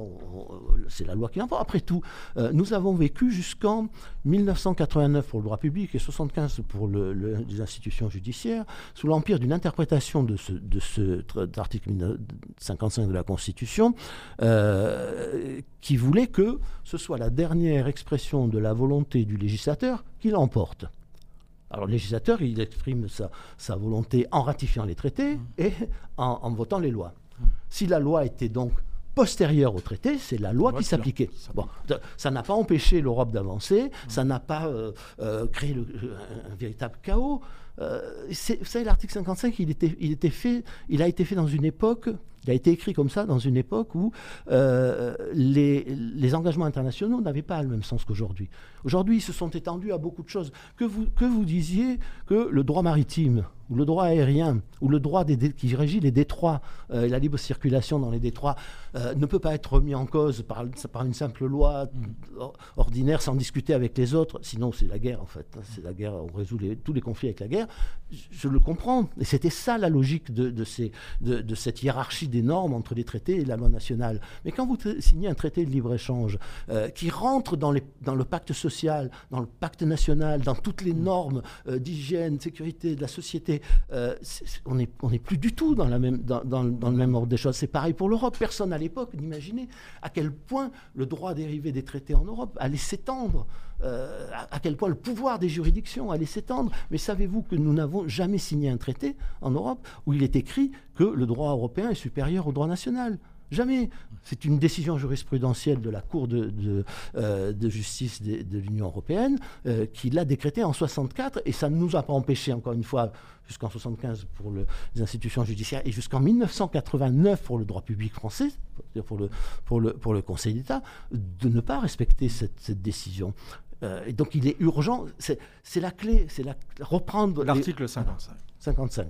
c'est la loi qui l'emporte. Après tout, euh, nous avons vécu jusqu'en 1989 pour le droit public et 75 pour le- le- les institutions judiciaires, sous l'empire d'une interprétation de ce, de ce tr- d'article 55 de la Constitution, euh, qui voulait que ce soit la dernière expression de la volonté du législateur qui l'emporte. Alors le législateur, il exprime sa, volonté en ratifiant les traités et en votant les lois. Si la loi était donc postérieure au traité, c'est la loi loi qui s'appliquait. Bon, ça- n'a pas empêché l'Europe d'avancer, ça n'a pas euh, euh, créé le- un, un véritable chaos. Euh, c'est- vous savez, l'article 55, il, était, il, était fait, il a été fait dans une époque, il a été écrit comme ça, dans une époque où euh, les, les engagements internationaux n'avaient pas le même sens qu'aujourd'hui. Aujourd'hui, ils se sont étendus à beaucoup de choses. Que vous, que vous disiez que le droit maritime, ou le droit aérien, ou le droit des, qui régit les détroits, euh, et la libre circulation dans les détroits, euh, ne peut pas être remis en cause par, par une simple loi or- ordinaire sans discuter avec les autres. Sinon, c'est la guerre, en fait. hein. C'est la guerre, on résout les- tous les conflits avec la guerre. Je, je le comprends. Et c'était ça la logique de, de ces, de, de cette hiérarchie des normes entre les traités et la loi nationale. Mais quand vous signez un traité de libre-échange euh, qui rentre dans, les, dans le pacte social, dans le pacte national, dans toutes les normes euh, d'hygiène, de sécurité de la société, euh, on n'est plus du tout dans, le même ordre des choses. C'est pareil pour l'Europe. Personne à l'époque n'imaginait à quel point le droit dérivé des traités en Europe allait s'étendre, euh, à quel point le pouvoir des juridictions allait s'étendre. Mais savez-vous que nous n'avons jamais signé un traité en Europe où il est écrit que le droit européen est supérieur au droit national? Jamais. C'est une décision jurisprudentielle de la Cour de, de, euh, de justice de, de l'Union européenne euh, qui l'a décrété en 64 et ça ne nous a pas empêché, encore une fois, jusqu'en 75 pour le- les institutions judiciaires et jusqu'en 1989 pour le droit public français, c'est-à-dire pour le, pour le, pour le Conseil d'État, de ne pas respecter cette, cette décision. Euh, et donc il est urgent, c'est la clé, c'est la, reprendre L'article 55. 55.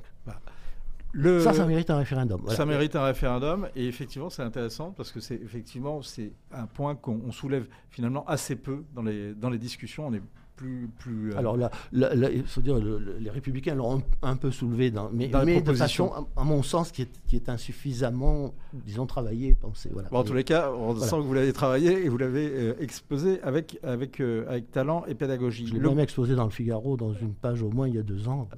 Le- Ça, ça mérite un référendum. Voilà. Ça mérite un référendum et effectivement c'est intéressant parce que c'est effectivement c'est un point qu'on on soulève finalement assez peu dans les dans les discussions. On est plus plus. euh, Alors là, là- là, il faut dire, le- le- les républicains l'ont un, un peu soulevé, dans, mais, Dans mais de façon, à, à mon sens, qui est, qui est insuffisamment, disons, travaillé, pensé. Voilà. Bon, en tous les cas, on Voilà. sent que vous l'avez travaillé et vous l'avez euh, exposé avec avec euh, avec talent et pédagogie. Je l'ai Le- même exposé dans le Figaro, dans une page au moins il y a deux ans.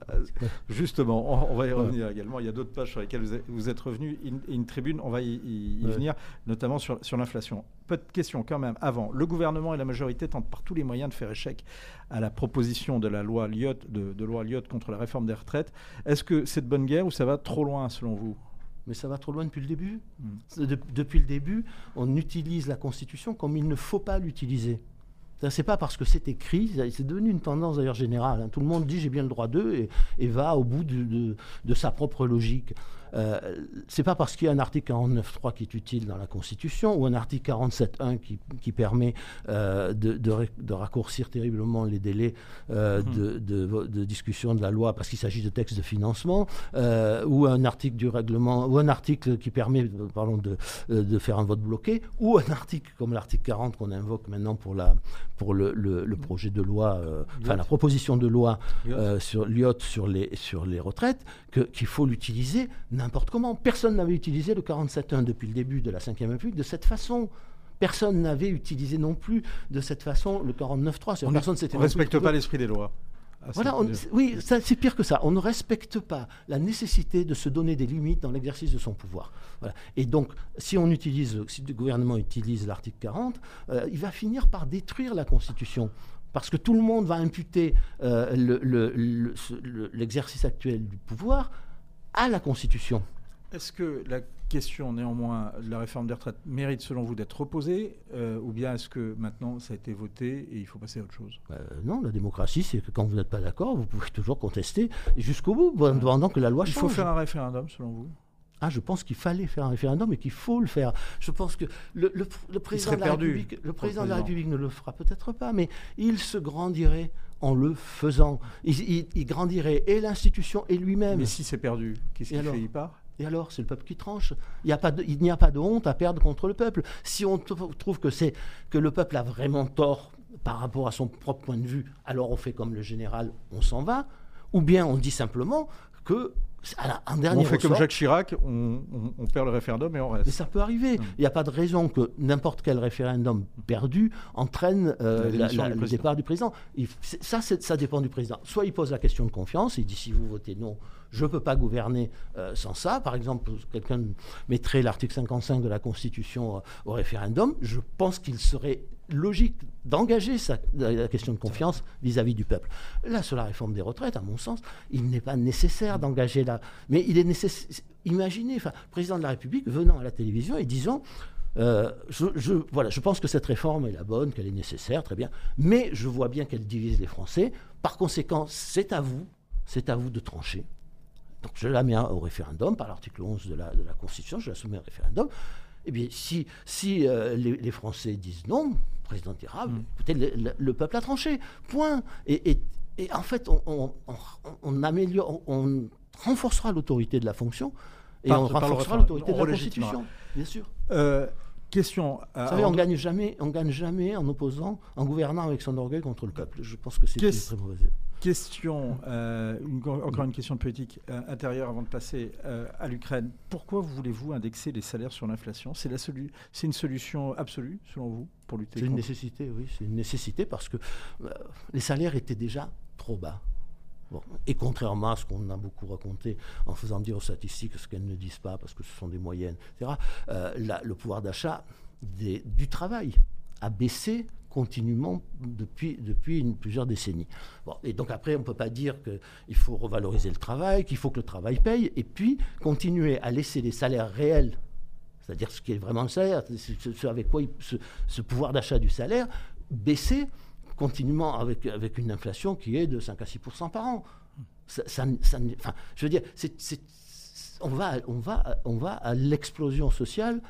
Justement, on, on va y revenir également. Il y a d'autres pages sur lesquelles vous êtes, vous êtes revenu. Une, une tribune, on va y, y- y Ouais. venir, notamment sur, sur l'inflation. Peu de questions quand même. Avant, le gouvernement et la majorité tentent par tous les moyens de faire échec à la proposition de la loi Lyotte, de, de loi Lyotte contre la réforme des retraites. Est-ce que c'est de bonne guerre ou ça va trop loin selon vous? Mais ça va trop loin depuis le début. Mm. De- depuis le début, on utilise la Constitution comme il ne faut pas l'utiliser. C'est pas parce que c'est écrit, c'est devenu une tendance d'ailleurs générale. hein. Tout le monde dit j'ai bien le droit d'eux et, et va au bout de, de- de sa propre logique. Euh, c'est pas parce qu'il y a un article 49.3 qui est utile dans la Constitution ou un article 47.1 qui, qui permet euh, de, de ré- de raccourcir terriblement les délais euh, Mhm. de, de vo- de discussion de la loi parce qu'il s'agit de textes de financement euh, ou un article du règlement ou un article qui permet pardon, de, de faire un vote bloqué ou un article comme l'article 40 qu'on invoque maintenant pour, la, pour le, le- le projet de loi, enfin la proposition de loi sur l'IOT sur les, sur les retraites, qu'il faut l'utiliser n'importe comment. Personne n'avait utilisé le 47.1 depuis le début de la Ve République de cette façon. Personne n'avait utilisé non plus de cette façon le 49.3. C'est-à-dire On ne respecte pas l'esprit des lois. Voilà, on- oui, c'est pire que ça. On ne respecte pas la nécessité de se donner des limites dans l'exercice de son pouvoir. Voilà. Et donc, si on utilise, si le gouvernement utilise l'article 40, euh, il va finir par détruire la Constitution. Parce que tout le monde va imputer euh, le- le- le- ce- le- l'exercice actuel du pouvoir à la Constitution. Est-ce que la question, néanmoins, de la réforme des retraites mérite, selon vous, d'être reposée euh, Ou bien est-ce que maintenant, ça a été voté et il faut passer à autre chose? Euh, non, la démocratie, c'est que quand vous n'êtes pas d'accord, vous pouvez toujours contester jusqu'au bout, pendant que la loi Il change. faut faire un référendum, selon vous? Ah, je pense qu'il fallait faire un référendum et qu'il faut le faire. Je pense que le, le- le président, de la, République, le président de la président. République ne le fera peut-être pas, mais il se grandirait en le faisant. Il, il- il grandirait et l'institution et lui-même. Mais si c'est perdu, qu'est-ce qu'il fait? Il part? Et alors, c'est le peuple qui tranche. Il n'y a, pas de- il a pas de honte à perdre contre le peuple. Si on trouve que, c'est, que le peuple a vraiment tort par rapport à son propre point de vue, alors on fait comme le général, on s'en va. Ou bien on dit simplement que, en dernier On fait comme Jacques Chirac, on, on- on perd le référendum et on reste. mais ça peut arriver. Mm. Il n'y a pas de raison que n'importe quel référendum perdu entraîne euh, La la- le départ du président. Il- ça, ça dépend du président. Soit il pose la question de confiance, il dit si vous votez non, je ne peux pas gouverner euh, sans ça. Par exemple, quelqu'un mettrait l'article 55 de la Constitution euh, au référendum. Je pense qu'il serait logique d'engager la question de confiance vis-à-vis du peuple. Là, sur la réforme des retraites, à mon sens, il n'est pas nécessaire d'engager la... Mais il est nécessaire... Imaginez, enfin, le président de la République venant à la télévision et disant... euh, je- voilà, je pense que cette réforme est la bonne, qu'elle est nécessaire, très bien, mais je vois bien qu'elle divise les Français. Par conséquent, c'est à vous, c'est à vous de trancher. Donc je la mets au référendum par l'article 11 de la, de la Constitution, je la soumets au référendum. Eh bien, si, si euh, les, les Français disent non, président dira, Mm. écoutez, le, le- le peuple a tranché, point. Et, et- et en fait, on, on- on- on améliore, on, renforcera l'autorité de la fonction et Par- on par renforcera l'autorité de la. Constitution, bien sûr. Euh, question. à- Vous savez, on avant- gagne jamais, on gagne jamais en opposant, en gouvernant avec son orgueil contre le peuple. Je pense que c'est une très mauvaise. Question, euh, une- encore une question de politique euh, intérieure avant de passer euh, à l'Ukraine. Pourquoi voulez-vous indexer les salaires sur l'inflation? C'est une solution absolue, selon vous, pour lutter C'est une nécessité, oui, c'est une nécessité parce que les salaires étaient déjà trop bas. Bon. Et contrairement à ce qu'on a beaucoup raconté en faisant dire aux statistiques ce qu'elles ne disent pas parce que ce sont des moyennes, etc., la- le pouvoir d'achat du travail a baissé continuellement depuis, depuis une- plusieurs décennies. Bon, et donc après, on ne peut pas dire qu'il faut revaloriser le travail, qu'il faut que le travail paye, et puis continuer à laisser les salaires réels c'est-à-dire ce qui est vraiment le salaire, ce, ce avec quoi il- ce, ce pouvoir d'achat du salaire, baisser continuellement avec, avec une inflation qui est de 5 à 6% par an. Ça, ça- enfin, je veux dire, c'est- c'est- on, va, on, va, on va à l'explosion sociale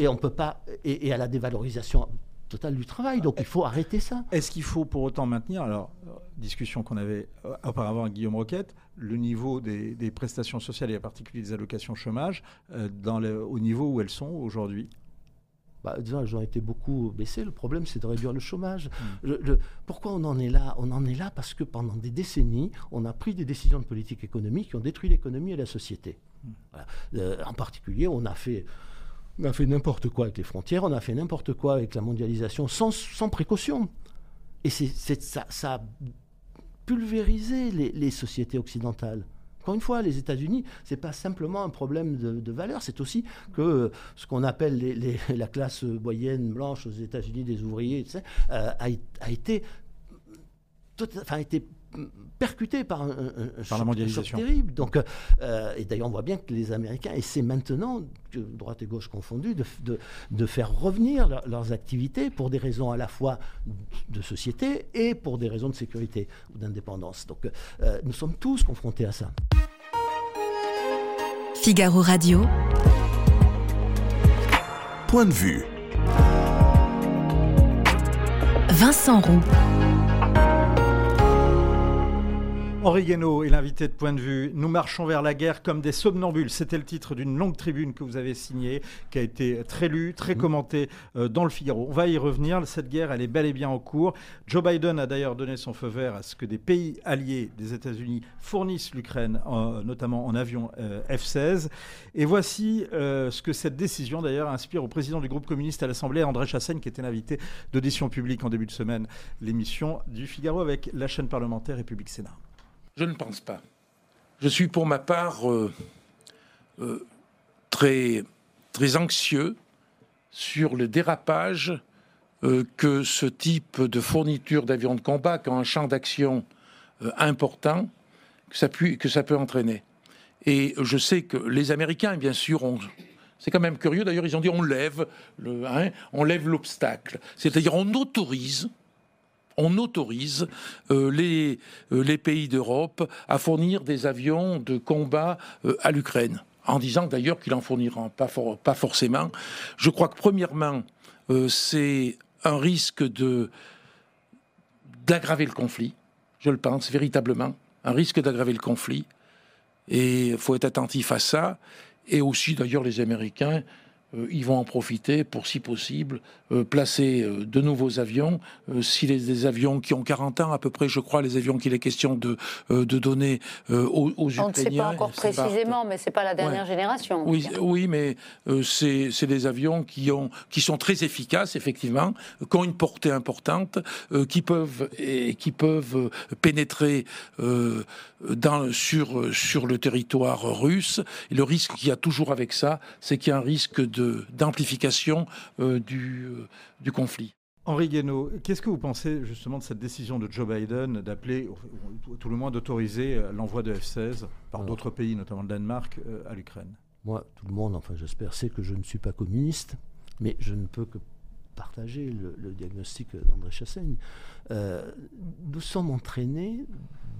et on peut pas et, et à la dévalorisation totale du travail. Donc il faut arrêter ça. Est-ce qu'il faut pour autant maintenir, alors, euh, discussion qu'on avait euh, auparavant avec Guillaume Roquette, le niveau des, des prestations sociales et en particulier des allocations chômage euh, dans le- au niveau où elles sont aujourd'hui? Bah, disons, elles ont été beaucoup baissées. Le problème, c'est de réduire le chômage. Mm. Le- le- pourquoi on en est là? On en est là parce que pendant des décennies, on a pris des décisions de politique économique qui ont détruit l'économie et la société. Mm. Voilà. Euh, en particulier, on a fait, on a fait n'importe quoi avec les frontières, on a fait n'importe quoi avec la mondialisation sans, sans précaution. Et ça, a pulvérisé les, sociétés occidentales. Encore une fois, les États-Unis, c'est pas simplement un problème de, valeur, c'est aussi que ce qu'on appelle la classe moyenne blanche aux États-Unis des ouvriers, tu sais, euh, a, été, enfin, a été percuté par un, un- choc- un mondialisation. choc terrible. Donc, euh, et d'ailleurs, on voit bien que les Américains essaient maintenant, droite et gauche confondues, de, de- de faire revenir leur- leurs activités pour des raisons à la fois de société et pour des raisons de sécurité ou d'indépendance. Donc, euh, nous sommes tous confrontés à ça. Figaro Radio. Point de vue. Vincent Roux. Henri Guénaud est l'invité de Point de Vue. Nous marchons vers la guerre comme des somnambules. C'était le titre d'une longue tribune que vous avez signée, qui a été très lue, très mmh. commentée euh, dans le Figaro. On va y revenir. Cette guerre, elle est bel et bien en cours. Joe Biden a d'ailleurs donné son feu vert à ce que des pays alliés des États-Unis fournissent l'Ukraine, notamment en avions euh, F-16. Et voici euh, ce que cette décision, d'ailleurs, inspire au président du groupe communiste à l'Assemblée, André Chassaigne, qui était l'invité d'audition publique en début de semaine, l'émission du Figaro avec la chaîne parlementaire République Sénat. Je ne pense pas. Je suis pour ma part euh, euh, très, très anxieux sur le dérapage euh, que ce type de fourniture d'avions de combat, qui a un champ d'action important, que ça, que ça peut entraîner. Et je sais que les Américains, bien sûr, ont, c'est quand même curieux. D'ailleurs, ils ont dit on lève le, hein, on lève l'obstacle. C'est-à-dire on autorise on autorise euh, les, euh, les, pays d'Europe à fournir des avions de combat euh, à l'Ukraine, en disant d'ailleurs qu'il en fournira pas, forcément. Je crois que premièrement, c'est un risque d'aggraver le conflit, je le pense véritablement, un risque d'aggraver le conflit. Et il faut être attentif à ça. Et aussi, d'ailleurs, les Américains ils vont en profiter pour, si possible, euh, placer euh, de nouveaux avions. si les, avions qui ont 40 ans, à peu près, je crois, les avions qu'il est question de, de donner aux, aux Ukrainiens. On ne sait pas encore précisément, mais c'est pas la dernière génération. Oui, oui, mais c'est des avions qui, ont, qui sont très efficaces, effectivement, qui ont une portée importante, qui, peuvent, et, qui peuvent pénétrer dans, sur, sur le territoire russe. Et le risque qu'il y a toujours avec ça, c'est qu'il y a un risque de d'amplification euh, du, euh, du conflit. Henri Guénaud, qu'est-ce que vous pensez justement de cette décision de Joe Biden d'appeler, ou tout le moins d'autoriser euh, l'envoi de F-16 par d'autres pays, notamment le Danemark, à l'Ukraine? Moi, tout le monde, enfin j'espère, sait que je ne suis pas communiste, mais je ne peux que partager le, diagnostic d'André Chassaigne. nous sommes entraînés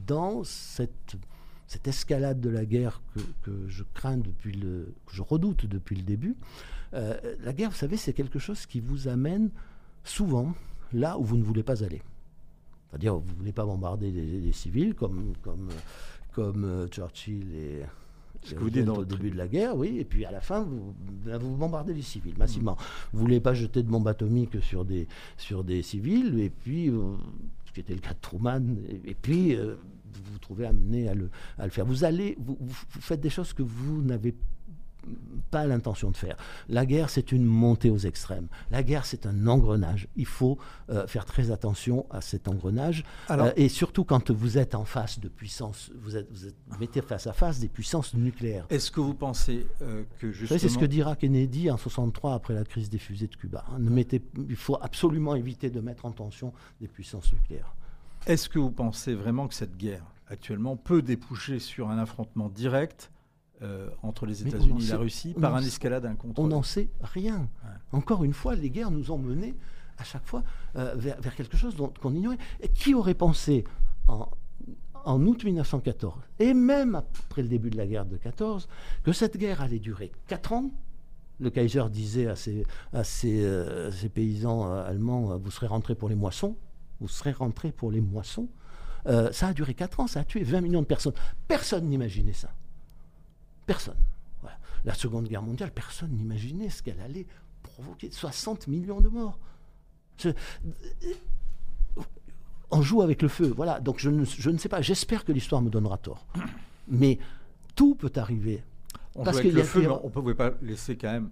dans cette cette escalade de la guerre que, je crains depuis le, que je redoute depuis le début, euh, la guerre, vous savez, c'est quelque chose qui vous amène souvent là où vous ne voulez pas aller. C'est-à-dire, vous ne voulez pas bombarder des, civils comme, comme, comme euh, Churchill et, ce que vous dites au début de la guerre, oui, et puis à la fin, vous, vous bombardez les civils massivement. Vous ne voulez pas jeter de bombes atomiques sur des, sur des civils, et puis, euh, ce qui était le cas de Truman, et, puis vous vous trouvez amené à le, à le faire. Vous allez, vous, faites des choses que vous n'avez pas l'intention de faire. La guerre, c'est une montée aux extrêmes. La guerre, c'est un engrenage. Il faut euh, faire très attention à cet engrenage. Euh, et surtout quand vous êtes en face de puissances, vous, êtes, vous, mettez face à face des puissances nucléaires. Est-ce que vous pensez euh, que justement... C'est ce que dira Kennedy en 63 après la crise des fusées de Cuba. Hein. Ne mettez, il faut absolument éviter de mettre en tension des puissances nucléaires. Est-ce que vous pensez vraiment que cette guerre actuellement peut déboucher sur un affrontement direct euh, entre les États-Unis et la Russie par un escalade incontrôlée On n'en sait rien. Encore une fois, les guerres nous ont menés à chaque fois euh, vers, quelque chose qu'on ignorait. Et qui aurait pensé en, août 1914, et même après le début de la guerre de 14, que cette guerre allait durer 4 ans? Le Kaiser disait à ses, à euh, paysans allemands, vous serez rentrés pour les moissons vous serez rentrés pour les moissons. Euh, ça a duré 4 ans, ça a tué 20 millions de personnes. Personne n'imaginait ça. Personne. La Seconde Guerre mondiale, personne n'imaginait ce qu'elle allait provoquer. 60 millions de morts. on joue avec le feu. Voilà. Donc je ne, je ne sais pas. J'espère que l'histoire me donnera tort. Mais tout peut arriver. On parce joue avec le feu, mais on ne pouvait pas laisser quand même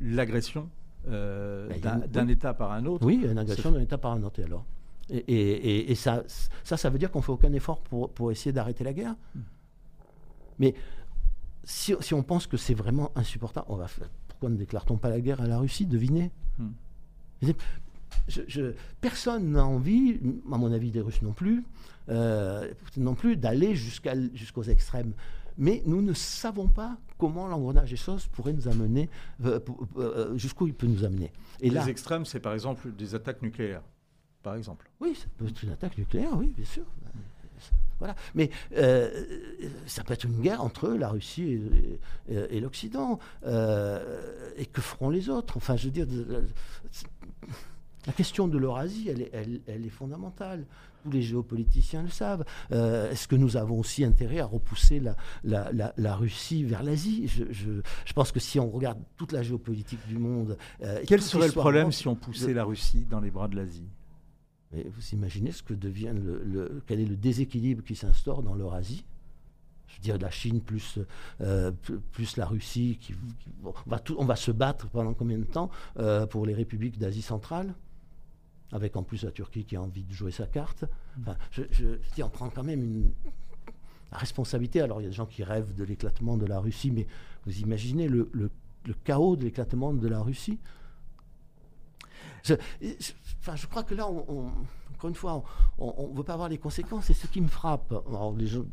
l'agression euh, bah, d'un État par un autre. Oui, une agression d'un État par un autre. Et alors? Et, ça, ça, ça veut dire qu'on ne fait aucun effort pour, pour essayer d'arrêter la guerre. Hmm. Mais si, si, on pense que c'est vraiment insupportable, on va pourquoi ne déclare-t-on pas la guerre à la Russie Devinez? Hmm. Je, personne n'a envie, à mon avis, des Russes non plus, euh, non plus, d'aller jusqu'aux extrêmes. Mais nous ne savons pas comment l'engrenage des choses pourrait nous amener, euh, euh, jusqu'où il peut nous amener. Et les extrêmes, c'est par exemple des attaques nucléaires par exemple. Oui, ça peut être une attaque nucléaire, oui, bien sûr. Voilà. Mais euh, ça peut être une guerre entre la Russie et, l'Occident. Euh, et que feront les autres? Enfin, je veux dire, La question de l'Eurasie, elle est, elle, est, fondamentale. Tous les géopoliticiens le savent. Euh, est-ce que nous avons aussi intérêt à repousser la, la, Russie vers l'Asie? Je, je, pense que si on regarde toute la géopolitique du monde... Quel serait le problème si on poussait la Russie dans les bras de l'Asie? Vous imaginez ce que devient le, quel est le déséquilibre qui s'instaure dans l'Eurasie? Je veux dire la Chine plus, euh, plus la Russie, qui, on, va tout, on, va se battre pendant combien de temps euh, pour les républiques d'Asie centrale? Avec en plus la Turquie qui a envie de jouer sa carte. Enfin, je, dis, on prend quand même une responsabilité. Alors il y a des gens qui rêvent de l'éclatement de la Russie, mais vous imaginez le, le, chaos de l'éclatement de la Russie? Je, enfin, je crois que là, on encore une fois, on ne veut pas avoir les conséquences. C'est ce qui me frappe. les, gens,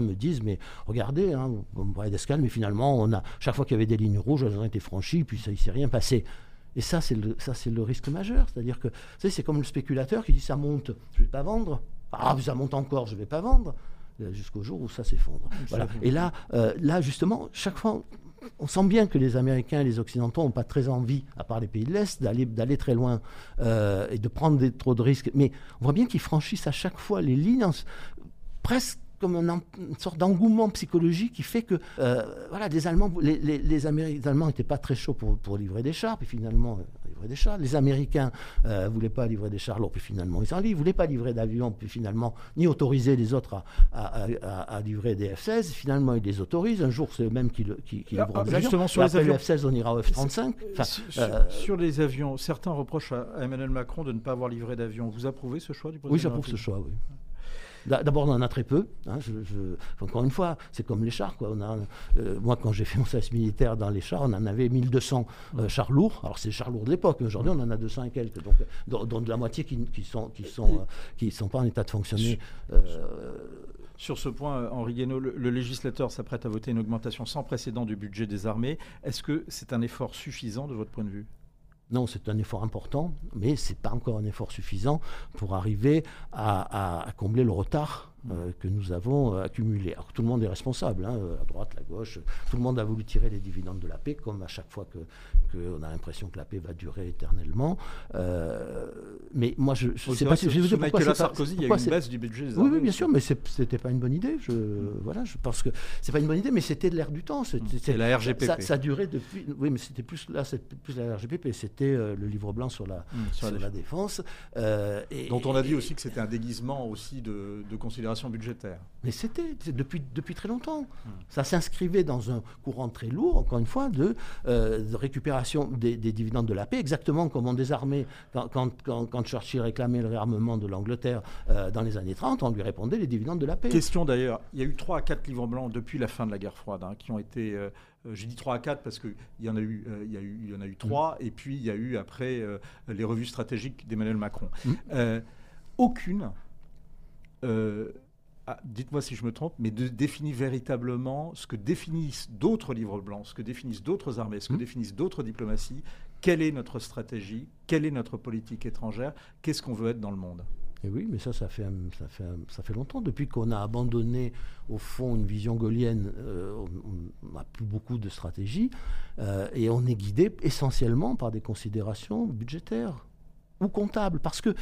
me disent, mais regardez, hein, on parlait d'escale, mais finalement, on a, chaque fois qu'il y avait des lignes rouges, elles ont été franchies, puis ça, il ne s'est rien passé. Et ça, c'est le, ça, c'est le risque majeur. C'est-à-dire que, c'est comme le spéculateur qui dit, ça monte, je ne vais pas vendre. Ah, ça monte encore, je ne vais pas vendre euh, jusqu'au jour où ça s'effondre. Voilà. Et là, euh, là, justement, chaque fois, on sent bien que les Américains et les Occidentaux n'ont pas très envie, à part les pays de l'Est, d'aller très loin euh, et de prendre trop de risques. Mais on voit bien qu'ils franchissent à chaque fois les lignes, presque comme une sorte d'engouement psychologique qui fait que euh, voilà, les Allemands, les, Allemands n'étaient pas très chauds pour, pour livrer des chars, puis finalement euh, livrer des chars. Les Américains ne euh, voulaient pas livrer des chars, puis finalement ils en livrent. Ils voulaient pas livrer d'avions, puis finalement ni autoriser les autres à, à, livrer des F-16. Finalement ils les autorisent. Un jour c'est eux-mêmes qui, qui, qui livrent des Justement, sur les avions, F-16 on ira au F-35. sur, les avions, certains reprochent à Emmanuel Macron de ne pas avoir livré d'avions. Vous approuvez ce choix du président Oui, j'approuve ce choix. Oui. D'abord, on en a très peu. Hein, encore une fois, c'est comme les chars. Quoi. On a, euh, moi, quand j'ai fait mon service militaire dans les chars, on en avait 1200 euh, chars lourds. Alors, c'est chars lourds de l'époque. Aujourd'hui, on en a 200 et quelques. Donc, dont, la moitié qui, qui sont, qui sont, euh, qui sont pas en état de fonctionner. Sur ce point, Henri Guénaud, le, le, législateur s'apprête à voter une augmentation sans précédent du budget des armées. Est-ce que c'est un effort suffisant de votre point de vue? Non, c'est un effort important, mais ce n'est pas encore un effort suffisant pour arriver à, combler le retard euh, que nous avons euh, accumulé. Alors tout le monde est responsable, hein, à droite, à gauche, tout le monde a voulu tirer les dividendes de la paix, comme à chaque fois qu'on que a l'impression que la paix va durer éternellement. Euh, mais moi, je ne sais pas si... Je vous pourquoi que Sarkozy, il y a eu une baisse du budget des oui, oui, bien sûr, mais ce n'était pas une bonne idée. Je, voilà, je pense que c'est pas une bonne idée, mais c'était de l'air du temps. C'est la RGPP. Ça, ça, durait depuis... Oui, mais c'était plus, là, plus la RGPP, c'était le livre blanc sur la, mmh, sur, la, défense. et, Dont on a dit aussi que c'était un déguisement aussi de, de considération budgétaire. Mais c'était depuis, depuis très longtemps. Hmm. Ça s'inscrivait dans un courant très lourd, encore une fois, de, euh, récupération des, dividendes de la paix, exactement comme on désarmait quand, quand, quand, Churchill réclamait le réarmement de l'Angleterre euh, dans les années 30, on lui répondait les dividendes de la paix. Question d'ailleurs, il y a eu 3 à 4 livres blancs depuis la fin de la guerre froide hein, qui ont été... Euh, j'ai dit 3 à 4 parce qu'il y en a eu, il y a eu, il y en a eu 3, hmm. et puis il y a eu après les revues stratégiques d'Emmanuel Macron. Hmm. aucune ah, dites-moi si je me trompe, mais de, définir véritablement ce que définissent d'autres livres blancs, ce que définissent d'autres armées, ce que mmh. définissent d'autres diplomaties, quelle est notre stratégie, quelle est notre politique étrangère, qu'est-ce qu'on veut être dans le monde? Et oui, mais ça, ça fait, ça fait, ça fait longtemps. Depuis qu'on a abandonné, au fond, une vision gaulienne, euh, on n'a plus beaucoup de stratégie, euh, et on est guidé essentiellement par des considérations budgétaires ou comptables. Parce que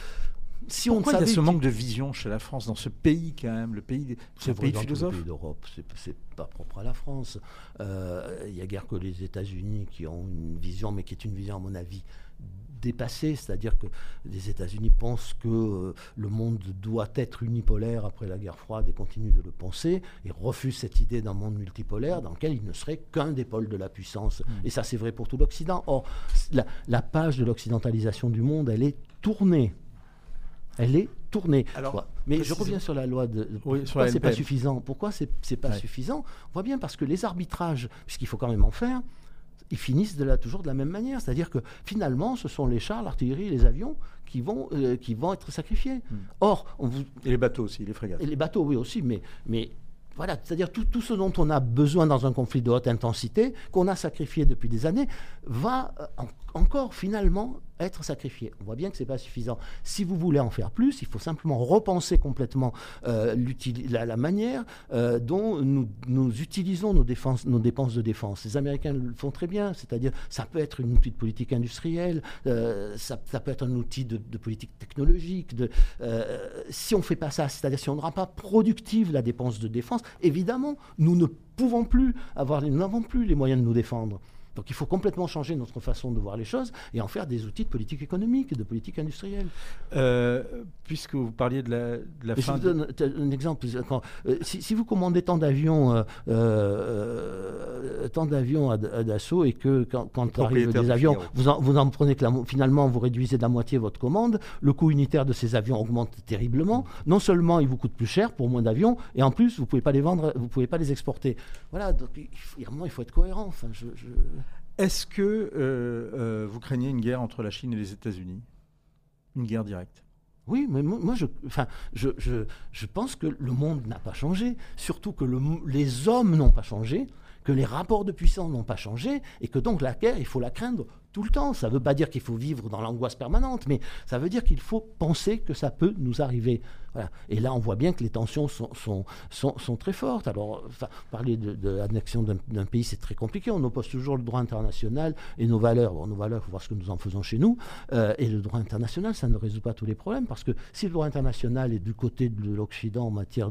si Pourquoi il y a ce manque de vision chez la France, dans ce pays quand même, le pays, ce pays de philosophes d'Europe, c'est pas propre à la France. Euh, il n'y a guère que les États-Unis qui ont une vision, mais qui est une vision, à mon avis, dépassée. C'est-à-dire que les États-Unis pensent que euh, le monde doit être unipolaire après la guerre froide et continuent de le penser, et refusent cette idée d'un monde multipolaire dans lequel il ne serait qu'un des pôles de la puissance. Hmm. Et ça, c'est vrai pour tout l'Occident. Or, la page de l'occidentalisation du monde, elle est tournée elle est tournée. Alors, mais je reviens sur la loi de. pourquoi c'est pas suffisant Pourquoi c'est pas suffisant? On voit bien parce que les arbitrages, puisqu'il faut quand même en faire, ils finissent de la, toujours de la même manière. C'est-à-dire que finalement, ce sont les chars, l'artillerie, les avions qui vont, euh, qui vont être sacrifiés. Hmm. Or, on vous... Et les bateaux aussi, les frégates. Et les bateaux, oui, aussi, mais, mais voilà, c'est-à-dire tout, tout, ce dont on a besoin dans un conflit de haute intensité, qu'on a sacrifié depuis des années, va euh, encore finalement être sacrifiés. On voit bien que ce n'est pas suffisant. Si vous voulez en faire plus, il faut simplement repenser complètement euh, la, manière euh, dont nous, utilisons nos, défenses, nos dépenses de défense. Les Américains le font très bien, c'est-à-dire ça peut être un outil de politique industrielle, euh, ça, peut être un outil de, politique technologique. Si on ne fait pas ça, c'est-à-dire si on ne rend pas productive la dépense de défense, évidemment, nous ne pouvons plus avoir, nous n'avons plus les moyens de nous défendre. Donc il faut complètement changer notre façon de voir les choses et en faire des outils de politique économique, de politique industrielle. Euh, puisque vous parliez de la, de fin. Je vous donne un exemple. Euh, si, vous commandez tant d'avions, euh, tant d'avions à, d'assaut et que quand, quand arrivent des avions, vous en, vous en prenez que finalement vous réduisez de la moitié votre commande, le coût unitaire de ces avions augmente terriblement. Non seulement ils vous coûtent plus cher pour moins d'avions, et en plus vous pouvez pas les vendre, vous pouvez pas les exporter. Voilà. Donc il, il faut être cohérent. Enfin, je... Est-ce que euh, euh, vous craignez une guerre entre la Chine et les États-Unis? Une guerre directe? Oui, mais moi, je, pense que le monde n'a pas changé, surtout que le, les hommes n'ont pas changé, que les rapports de puissance n'ont pas changé, et que donc la guerre, il faut la craindre tout le temps. Ça ne veut pas dire qu'il faut vivre dans l'angoisse permanente, mais ça veut dire qu'il faut penser que ça peut nous arriver. Et là, on voit bien que les tensions sont, très fortes. Alors, parler de, l'annexion d'un pays, c'est très compliqué. On oppose toujours le droit international et nos valeurs. Bon, nos valeurs, il faut voir ce que nous en faisons chez nous. Euh, et le droit international, ça ne résout pas tous les problèmes, parce que si le droit international est du côté de l'Occident en matière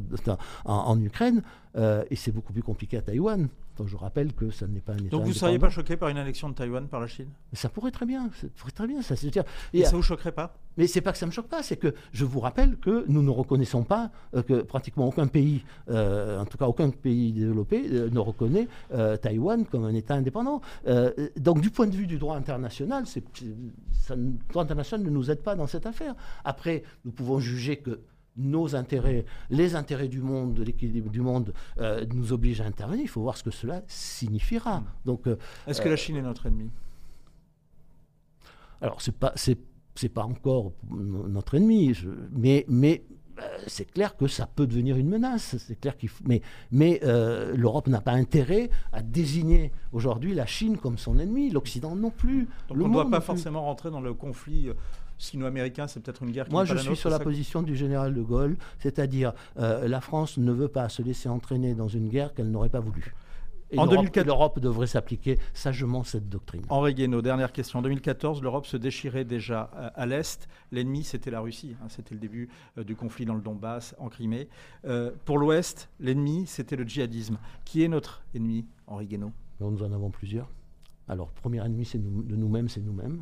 en, Ukraine, euh, et c'est beaucoup plus compliqué à Taïwan. Je rappelle que ça n'est pas un État. Donc vous ne seriez pas choqué par une annexion de Taïwan par la Chine? Ça pourrait très bien, ça pourrait très bien. Ça, dire, et, ça vous choquerait pas? Mais c'est pas que ça me choque pas, c'est que je vous rappelle que nous ne reconnaissons pas euh, que pratiquement aucun pays, euh, en tout cas aucun pays développé, euh, ne reconnaît Taïwan comme un État indépendant. donc du point de vue du droit international, le droit international ne nous aide pas dans cette affaire. Après, nous pouvons juger que nos intérêts, les intérêts du monde, l'équilibre du monde euh, nous obligent à intervenir. Il faut voir ce que cela signifiera. Hmm. Donc, euh, est-ce que la euh, Chine est notre ennemi? Alors, c'est pas c'est pas encore notre ennemi, mais mais c'est clair que ça peut devenir une menace. C'est clair qu'il mais mais l'Europe n'a pas intérêt à désigner aujourd'hui la Chine comme son ennemi, l'Occident non plus. Donc on ne doit pas forcément rentrer dans le conflit sino-américain, c'est peut-être une guerre qui Moi, je suis sur la position du général de Gaulle, c'est-à-dire euh, la France ne veut pas se laisser entraîner dans une guerre qu'elle n'aurait pas voulu. Et en 2004, l'Europe devrait s'appliquer sagement cette doctrine. Henri Guénaud, dernière question. En 2014, l'Europe se déchirait déjà à, l'Est. L'ennemi, c'était la Russie. Hein. c'était le début euh, du conflit dans le Donbass, en Crimée. Euh, pour l'Ouest, l'ennemi, c'était le djihadisme. Qui est notre ennemi, Henri Guénaud? Nous en avons plusieurs. Alors, premier ennemi c'est de nous-mêmes, c'est nous-mêmes.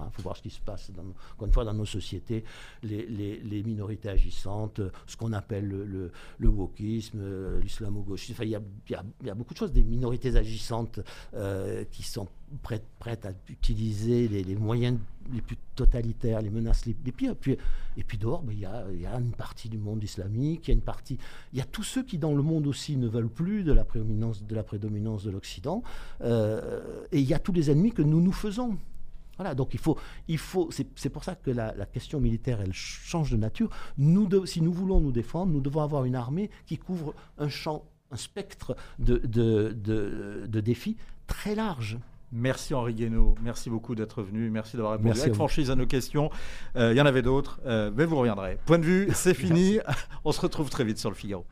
Il hein, faut voir ce qui se passe, dans, encore une fois, dans nos sociétés, les, minorités agissantes, ce qu'on appelle le, le, wokisme, euh, l'islamo-gauchisme. il, y a, beaucoup de choses, des minorités agissantes euh, qui sont prêtes, à utiliser les, moyens les plus totalitaires, les menaces les, pires. Et puis, dehors, ben, il, y a, une partie du monde islamique, il y a une partie, il y a tous ceux qui dans le monde aussi ne veulent plus de la prédominance de la prédominance de l'Occident, euh, et il y a tous les ennemis que nous nous faisons. Voilà, donc il faut, il faut c'est pour ça que la, question militaire, elle change de nature. Nous si nous voulons nous défendre, nous devons avoir une armée qui couvre un champ, un spectre de, de, de, défis très large. Merci Henri Guénaud, merci beaucoup d'être venu, merci d'avoir répondu avec franchise à nos questions. Euh, il y en avait d'autres, euh, mais vous reviendrez. Point de vue, c'est fini. On se retrouve très vite sur le Figaro.